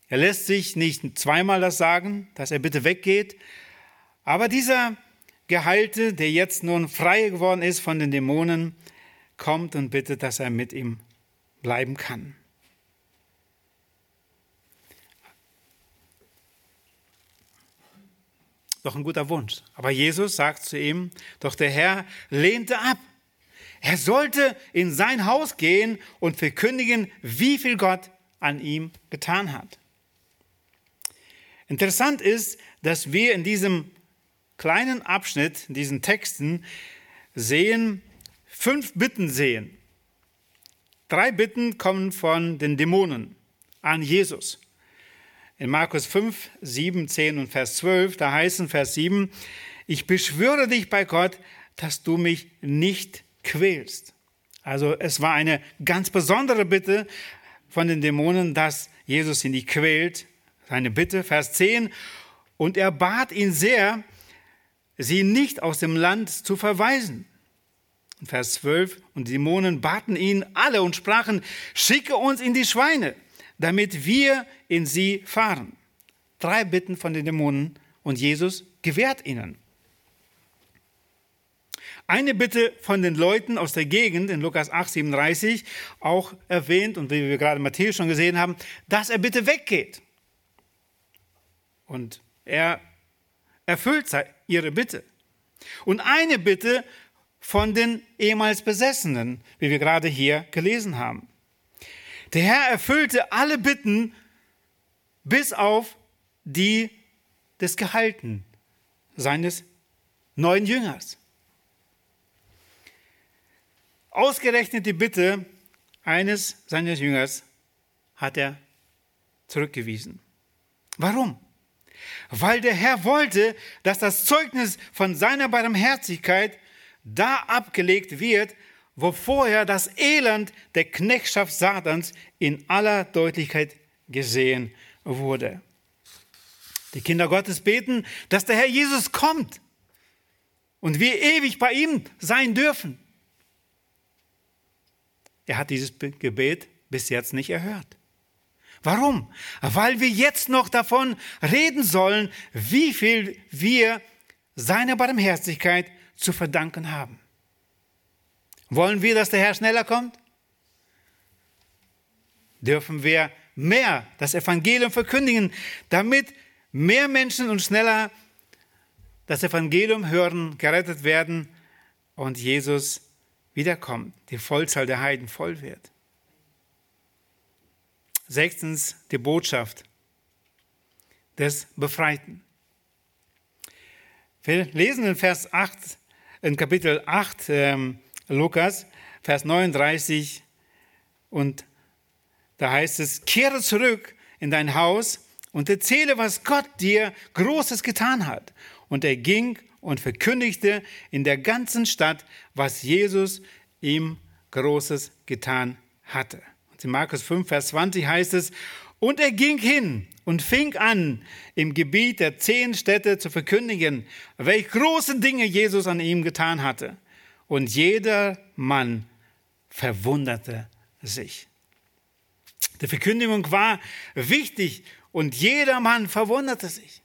[SPEAKER 1] er lässt sich nicht zweimal das sagen, dass er bitte weggeht, aber dieser Geheilte, der jetzt nun frei geworden ist von den Dämonen, kommt und bittet, dass er mit ihm bleiben kann. Doch ein guter Wunsch. Aber Jesus sagt zu ihm, doch der Herr lehnte ab. Er sollte in sein Haus gehen und verkündigen, wie viel Gott an ihm getan hat. Interessant ist, dass wir in diesem kleinen Abschnitt, in diesen Texten, sehen, fünf Bitten sehen. Drei Bitten kommen von den Dämonen. an Jesus. In Markus 5, 7, 10 und Vers 12, da heißt in Vers 7, ich beschwöre dich bei Gott, dass du mich nicht quälst. Also es war eine ganz besondere Bitte von den Dämonen, dass Jesus ihn nicht quält. Seine Bitte, Vers 10. Und er bat ihn sehr, sie nicht aus dem Land zu verweisen. Vers 12. Und die Dämonen baten ihn alle und sprachen, schicke uns in die Schweine, damit wir in sie fahren. Drei Bitten von den Dämonen und Jesus gewährt ihnen. Eine Bitte von den Leuten aus der Gegend in Lukas 8, 37 auch erwähnt und wie wir gerade Matthäus schon gesehen haben, dass er bitte weggeht. Und er erfüllt ihre Bitte. Und eine Bitte von den ehemals Besessenen, wie wir gerade hier gelesen haben. Der Herr erfüllte alle Bitten bis auf die des Gehalten seines neuen Jüngers. Ausgerechnet die Bitte eines seines Jüngers hat er zurückgewiesen. Warum? Weil der Herr wollte, dass das Zeugnis von seiner Barmherzigkeit da abgelegt wird, wo vorher das Elend der Knechtschaft Satans in aller Deutlichkeit gesehen wurde. Die Kinder Gottes beten, dass der Herr Jesus kommt und wir ewig bei ihm sein dürfen. Er hat dieses Gebet bis jetzt nicht erhört. Warum? Weil wir jetzt noch davon reden sollen, wie viel wir seiner Barmherzigkeit zu verdanken haben. Wollen wir, dass der Herr schneller kommt? Dürfen wir mehr das Evangelium verkündigen, damit mehr Menschen und schneller das Evangelium hören, gerettet werden und Jesus wiederkommt, die Vollzahl der Heiden voll wird. Sechstens die Botschaft des Befreiten. Wir lesen in Vers 8, in Kapitel 8 ähm, Lukas, Vers 39 und da heißt es, kehre zurück in dein Haus und erzähle, was Gott dir Großes getan hat. Und er ging und verkündigte in der ganzen Stadt, was Jesus ihm Großes getan hatte. Und in Markus 5, Vers 20 heißt es, und er ging hin und fing an, im Gebiet der zehn Städte zu verkündigen, welch große Dinge Jesus an ihm getan hatte. Und jeder Mann verwunderte sich. Die Verkündigung war wichtig und jeder Mann verwunderte sich.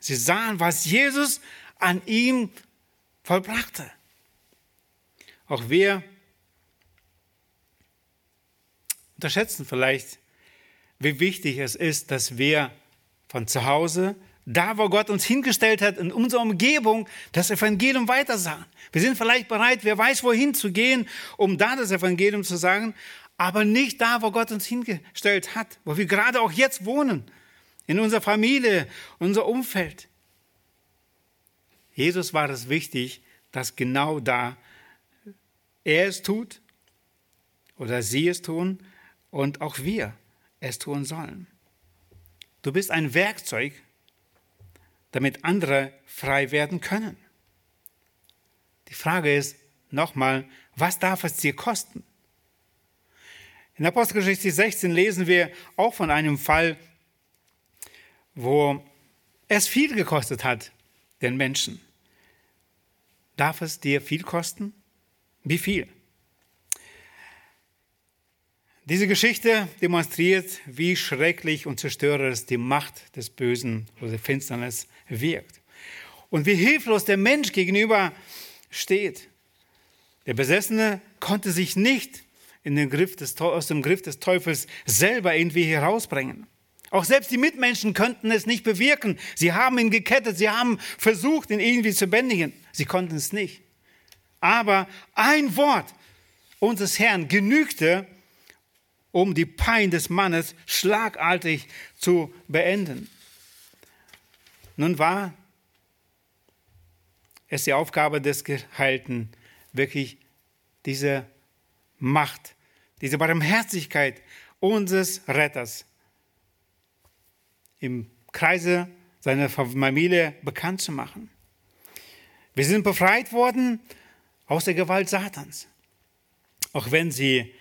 [SPEAKER 1] Sie sahen, was Jesus an ihm vollbrachte. Auch wir unterschätzen vielleicht, wie wichtig es ist, dass wir von zu Hause, da wo Gott uns hingestellt hat, in unserer Umgebung, das Evangelium weitersagen. Wir sind vielleicht bereit, wer weiß wohin zu gehen, um da das Evangelium zu sagen, aber nicht da, wo Gott uns hingestellt hat, wo wir gerade auch jetzt wohnen, in unserer Familie, unser Umfeld. Jesus war es wichtig, dass genau da er es tut oder sie es tun und auch wir es tun sollen. Du bist ein Werkzeug, damit andere frei werden können. Die Frage ist nochmal, was darf es dir kosten? In Apostelgeschichte 16 lesen wir auch von einem Fall, wo es viel gekostet hat, den Menschen. Darf es dir viel kosten? Wie viel? Diese Geschichte demonstriert, wie schrecklich und zerstörerisch die Macht des Bösen oder der Finsternis wirkt. Und wie hilflos der Mensch gegenüber steht. Der Besessene konnte sich nicht des, aus dem Griff des Teufels selber irgendwie herausbringen. Auch selbst die Mitmenschen könnten es nicht bewirken. Sie haben ihn gekettet, sie haben versucht, ihn irgendwie zu bändigen. Sie konnten es nicht. Aber ein Wort unseres Herrn genügte, um die Pein des Mannes schlagartig zu beenden. Nun war es die Aufgabe des Geheilten, wirklich diese Macht, diese Barmherzigkeit unseres Retters im Kreise seiner Familie bekannt zu machen. Wir sind befreit worden aus der Gewalt Satans. Auch wenn sie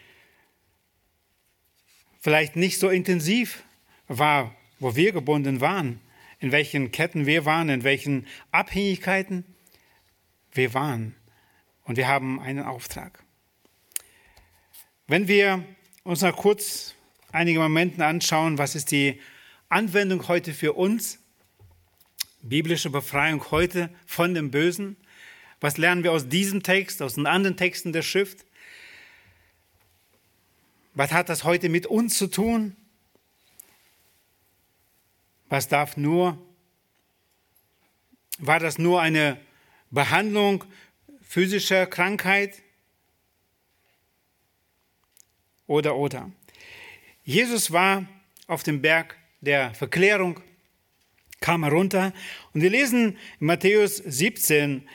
[SPEAKER 1] vielleicht nicht so intensiv war, wo wir gebunden waren, in welchen Ketten wir waren, in welchen Abhängigkeiten wir waren. Und wir haben einen Auftrag. Wenn wir uns noch kurz einige Momente anschauen, was ist die Anwendung heute für uns, biblische Befreiung heute von dem Bösen, was lernen wir aus diesem Text, aus den anderen Texten der Schrift? Was hat das heute mit uns zu tun? Was darf nur, war das nur eine Behandlung physischer Krankheit? Oder, oder. Jesus war auf dem Berg der Verklärung, kam herunter und wir lesen in Matthäus 17,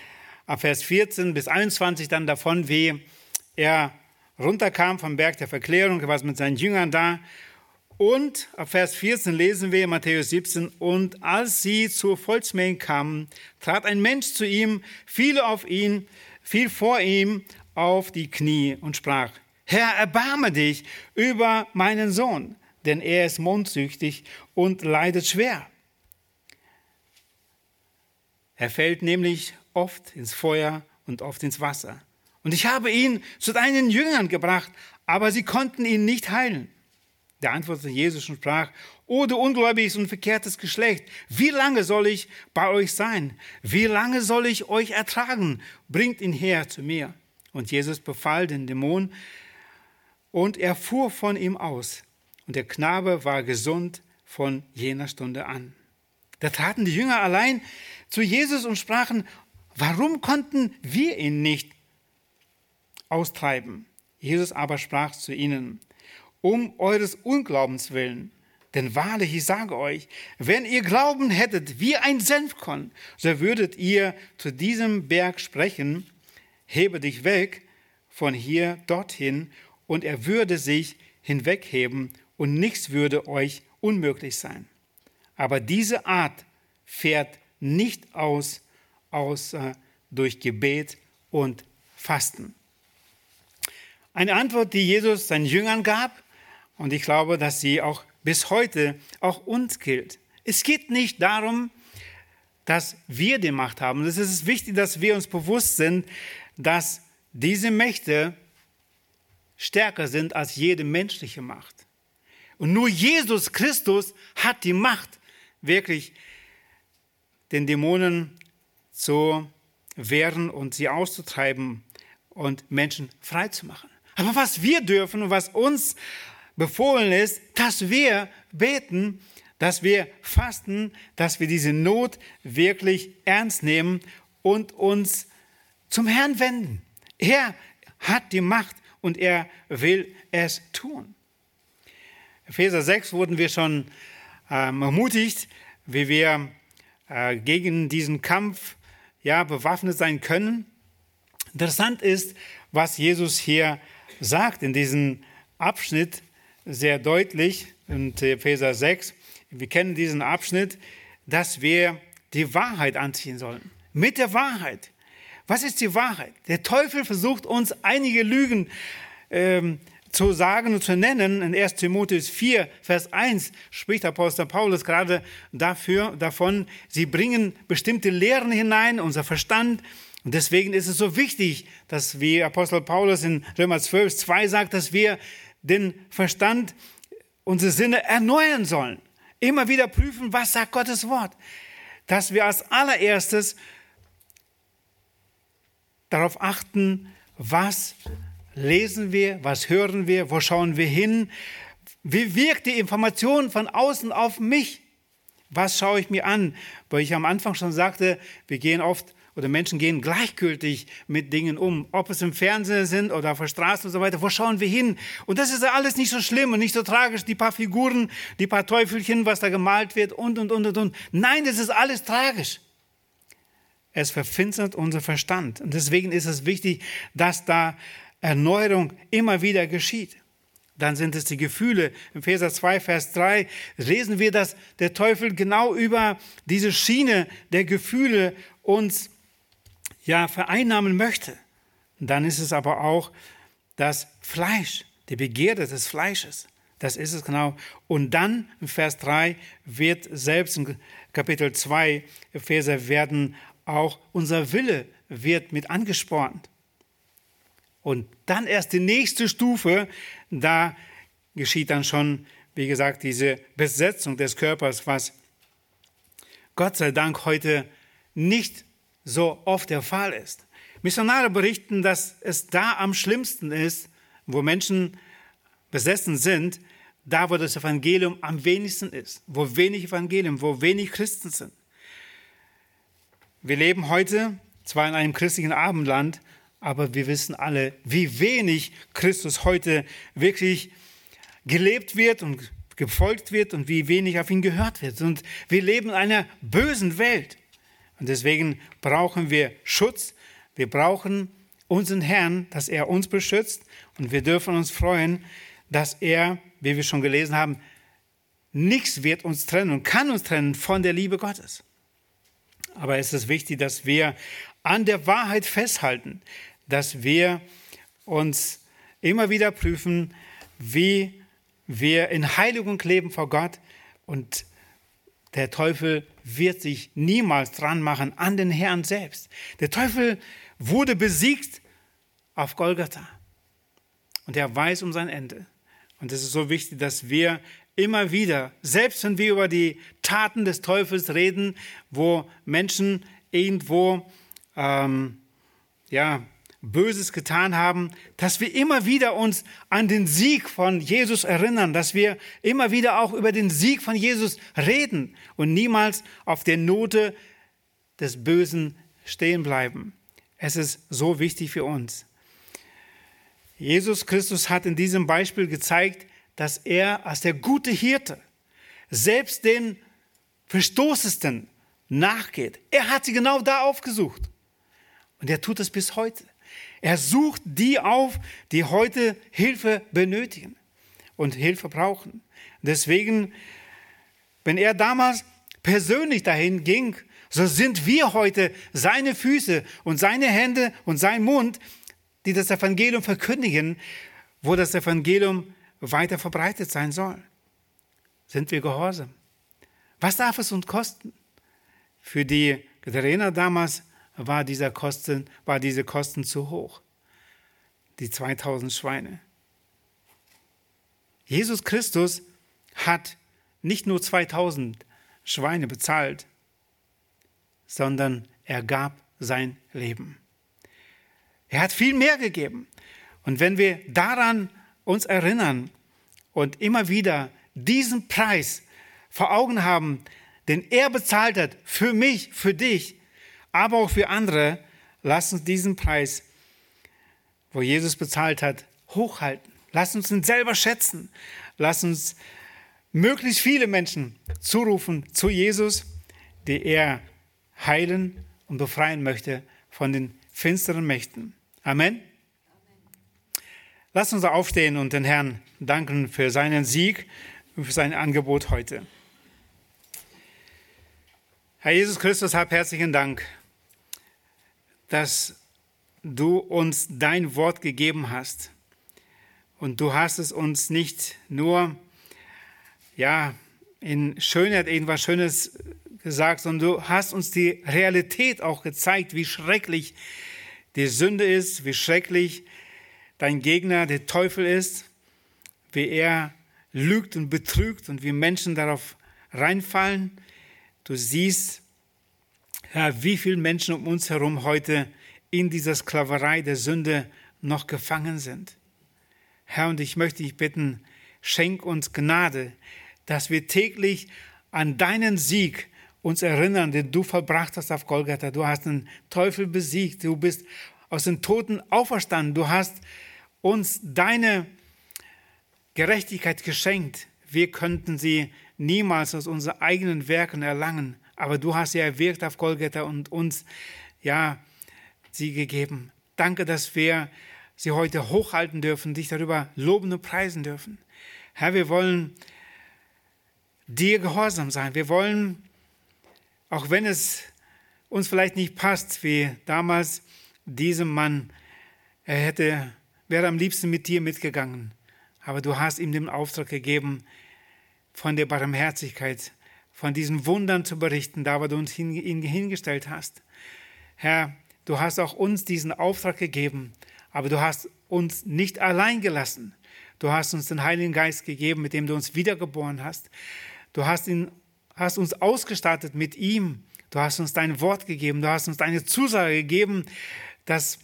[SPEAKER 1] Vers 14 bis 21 dann davon, wie er runterkam vom Berg der Verklärung, er war mit seinen Jüngern da. Und ab Vers 14 lesen wir in Matthäus 17, und als sie zur Volksmenge kamen, trat ein Mensch zu ihm, fiel auf ihn, fiel vor ihm auf die Knie und sprach, Herr, erbarme dich über meinen Sohn, denn er ist mondsüchtig und leidet schwer. Er fällt nämlich oft ins Feuer und oft ins Wasser. Und ich habe ihn zu deinen Jüngern gebracht, aber sie konnten ihn nicht heilen. Der antwortete Jesus und sprach, O du ungläubiges und verkehrtes Geschlecht, wie lange soll ich bei euch sein? Wie lange soll ich euch ertragen? Bringt ihn her zu mir. Und Jesus befahl den Dämon, und er fuhr von ihm aus. Und der Knabe war gesund von jener Stunde an. Da traten die Jünger allein zu Jesus und sprachen, warum konnten wir ihn nicht austreiben? Jesus aber sprach zu ihnen, um eures Unglaubens willen. Denn wahrlich, ich sage euch, wenn ihr Glauben hättet wie ein Senfkorn, so würdet ihr zu diesem Berg sprechen, hebe dich weg von hier dorthin, und er würde sich hinwegheben, und nichts würde euch unmöglich sein. Aber diese Art fährt nicht aus, außer durch Gebet und Fasten. Eine Antwort, die Jesus seinen Jüngern gab, und ich glaube, dass sie auch bis heute auch uns gilt. Es geht nicht darum, dass wir die Macht haben. Es ist wichtig, dass wir uns bewusst sind, dass diese Mächte stärker sind als jede menschliche Macht. Und nur Jesus Christus hat die Macht, wirklich den Dämonen zu wehren und sie auszutreiben und Menschen frei zu machen. Aber was wir dürfen und was uns befohlen ist, dass wir beten, dass wir fasten, dass wir diese Not wirklich ernst nehmen und uns zum Herrn wenden. Er hat die Macht und er will es tun. Epheser 6 wurden wir schon ähm, ermutigt, wie wir äh, gegen diesen Kampf ja, bewaffnet sein können. Interessant ist, was Jesus hier sagt in diesem Abschnitt sehr deutlich in Epheser 6. Wir kennen diesen Abschnitt, dass wir die Wahrheit anziehen sollen. Mit der Wahrheit. Was ist die Wahrheit? Der Teufel versucht uns einige Lügen ähm, zu sagen und zu nennen. In 1 Timotheus 4, Vers 1 spricht Apostel Paulus gerade dafür, davon, sie bringen bestimmte Lehren hinein, unser Verstand. Und deswegen ist es so wichtig, dass, wie Apostel Paulus in Römer 12, 2 sagt, dass wir den Verstand, unsere Sinne erneuern sollen. Immer wieder prüfen, was sagt Gottes Wort. Dass wir als allererstes darauf achten, was lesen wir, was hören wir, wo schauen wir hin, wie wirkt die Information von außen auf mich, was schaue ich mir an, weil ich am Anfang schon sagte, wir gehen oft oder Menschen gehen gleichgültig mit Dingen um, ob es im Fernsehen sind oder auf der Straße und so weiter. Wo schauen wir hin? Und das ist alles nicht so schlimm und nicht so tragisch. Die paar Figuren, die paar Teufelchen, was da gemalt wird und, und, und, und, und. Nein, das ist alles tragisch. Es verfinstert unser Verstand. Und deswegen ist es wichtig, dass da Erneuerung immer wieder geschieht. dann sind es die Gefühle. Im Epheser 2, Vers 3 lesen wir, dass der Teufel genau über diese Schiene der Gefühle uns ja vereinnahmen möchte. Dann ist es aber auch das Fleisch, die Begierde des Fleisches. Das ist es genau. Und dann im Vers 3 wird selbst in Kapitel 2 Epheser werden auch unser Wille wird mit angespornt. Und dann erst die nächste Stufe, da geschieht dann schon, wie gesagt, diese Besetzung des Körpers, was Gott sei Dank heute nicht so oft der Fall ist. Missionare berichten, dass es da am schlimmsten ist, wo Menschen besessen sind, da wo das Evangelium am wenigsten ist, wo wenig Evangelium, wo wenig Christen sind. Wir leben heute zwar in einem christlichen Abendland, aber wir wissen alle, wie wenig Christus heute wirklich gelebt wird und gefolgt wird und wie wenig auf ihn gehört wird. Und wir leben in einer bösen Welt. Und deswegen brauchen wir Schutz. Wir brauchen unseren Herrn, dass er uns beschützt. Und wir dürfen uns freuen, dass er, wie wir schon gelesen haben, nichts wird uns trennen und kann uns trennen von der Liebe Gottes. Aber es ist wichtig, dass wir an der Wahrheit festhalten, dass wir uns immer wieder prüfen, wie wir in Heiligung leben vor Gott und der Teufel wird sich niemals dran machen an den Herrn selbst. Der Teufel wurde besiegt auf Golgatha und er weiß um sein Ende. Und es ist so wichtig, dass wir immer wieder, selbst wenn wir über die Taten des Teufels reden, wo Menschen irgendwo ähm, ja, Böses getan haben, dass wir immer wieder uns an den Sieg von Jesus erinnern, dass wir immer wieder auch über den Sieg von Jesus reden und niemals auf der Note des Bösen stehen bleiben. Es ist so wichtig für uns. Jesus Christus hat in diesem Beispiel gezeigt, dass er als der gute Hirte selbst den Verstoßesten nachgeht. Er hat sie genau da aufgesucht. Und er tut es bis heute. Er sucht die auf, die heute Hilfe benötigen und Hilfe brauchen. Deswegen, wenn er damals persönlich dahin ging, so sind wir heute seine Füße und seine Hände und sein Mund, die das Evangelium verkündigen, wo das Evangelium weiter verbreitet sein soll. Sind wir gehorsam? Was darf es uns kosten? Für die Gadarener damals war, dieser Kosten, war diese Kosten zu hoch. Die 2000 Schweine. Jesus Christus hat nicht nur 2000 Schweine bezahlt, sondern er gab sein Leben. Er hat viel mehr gegeben. Und wenn wir daran uns erinnern und immer wieder diesen Preis vor Augen haben, den er bezahlt hat für mich, für dich, aber auch für andere, lass uns diesen Preis, wo Jesus bezahlt hat, hochhalten. Lass uns ihn selber schätzen. Lass uns möglichst viele Menschen zurufen zu Jesus, die er heilen und befreien möchte von den finsteren Mächten. Amen. Lass uns aufstehen und den Herrn danken für seinen Sieg und für sein Angebot heute. Herr Jesus Christus, hab herzlichen Dank dass du uns dein Wort gegeben hast. Und du hast es uns nicht nur ja, in Schönheit irgendwas Schönes gesagt, sondern du hast uns die Realität auch gezeigt, wie schrecklich die Sünde ist, wie schrecklich dein Gegner, der Teufel ist, wie er lügt und betrügt und wie Menschen darauf reinfallen. Du siehst, Herr, wie viele Menschen um uns herum heute in dieser Sklaverei der Sünde noch gefangen sind. Herr, und ich möchte dich bitten, schenk uns Gnade, dass wir täglich an deinen Sieg uns erinnern, den du vollbracht hast auf Golgatha. Du hast den Teufel besiegt, du bist aus den Toten auferstanden, du hast uns deine Gerechtigkeit geschenkt. Wir könnten sie niemals aus unseren eigenen Werken erlangen aber du hast ja erwirkt auf Golgatha und uns, ja, sie gegeben. Danke, dass wir sie heute hochhalten dürfen, dich darüber loben und preisen dürfen. Herr, wir wollen dir gehorsam sein. Wir wollen, auch wenn es uns vielleicht nicht passt, wie damals diesem Mann, er hätte, wäre am liebsten mit dir mitgegangen. Aber du hast ihm den Auftrag gegeben, von der Barmherzigkeit, von diesen Wundern zu berichten, da wo du uns ihn hingestellt hast. Herr, du hast auch uns diesen Auftrag gegeben, aber du hast uns nicht allein gelassen. Du hast uns den Heiligen Geist gegeben, mit dem du uns wiedergeboren hast. Du hast, ihn, hast uns ausgestattet mit ihm. Du hast uns dein Wort gegeben. Du hast uns deine Zusage gegeben, dass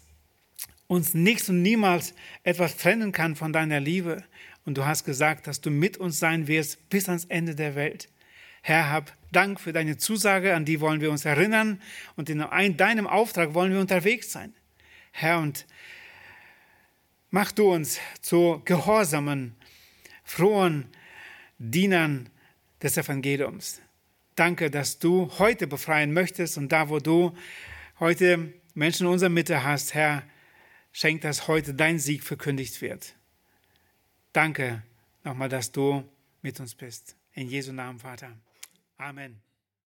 [SPEAKER 1] uns nichts und niemals etwas trennen kann von deiner Liebe. Und du hast gesagt, dass du mit uns sein wirst bis ans Ende der Welt. Herr, hab Dank für deine Zusage, an die wollen wir uns erinnern und in deinem Auftrag wollen wir unterwegs sein. Herr, und mach du uns zu gehorsamen, frohen Dienern des Evangeliums. Danke, dass du heute befreien möchtest und da, wo du heute Menschen in unserer Mitte hast, Herr, schenk, dass heute dein Sieg verkündigt wird. Danke nochmal, dass du mit uns bist. In Jesu Namen, Vater. Amen.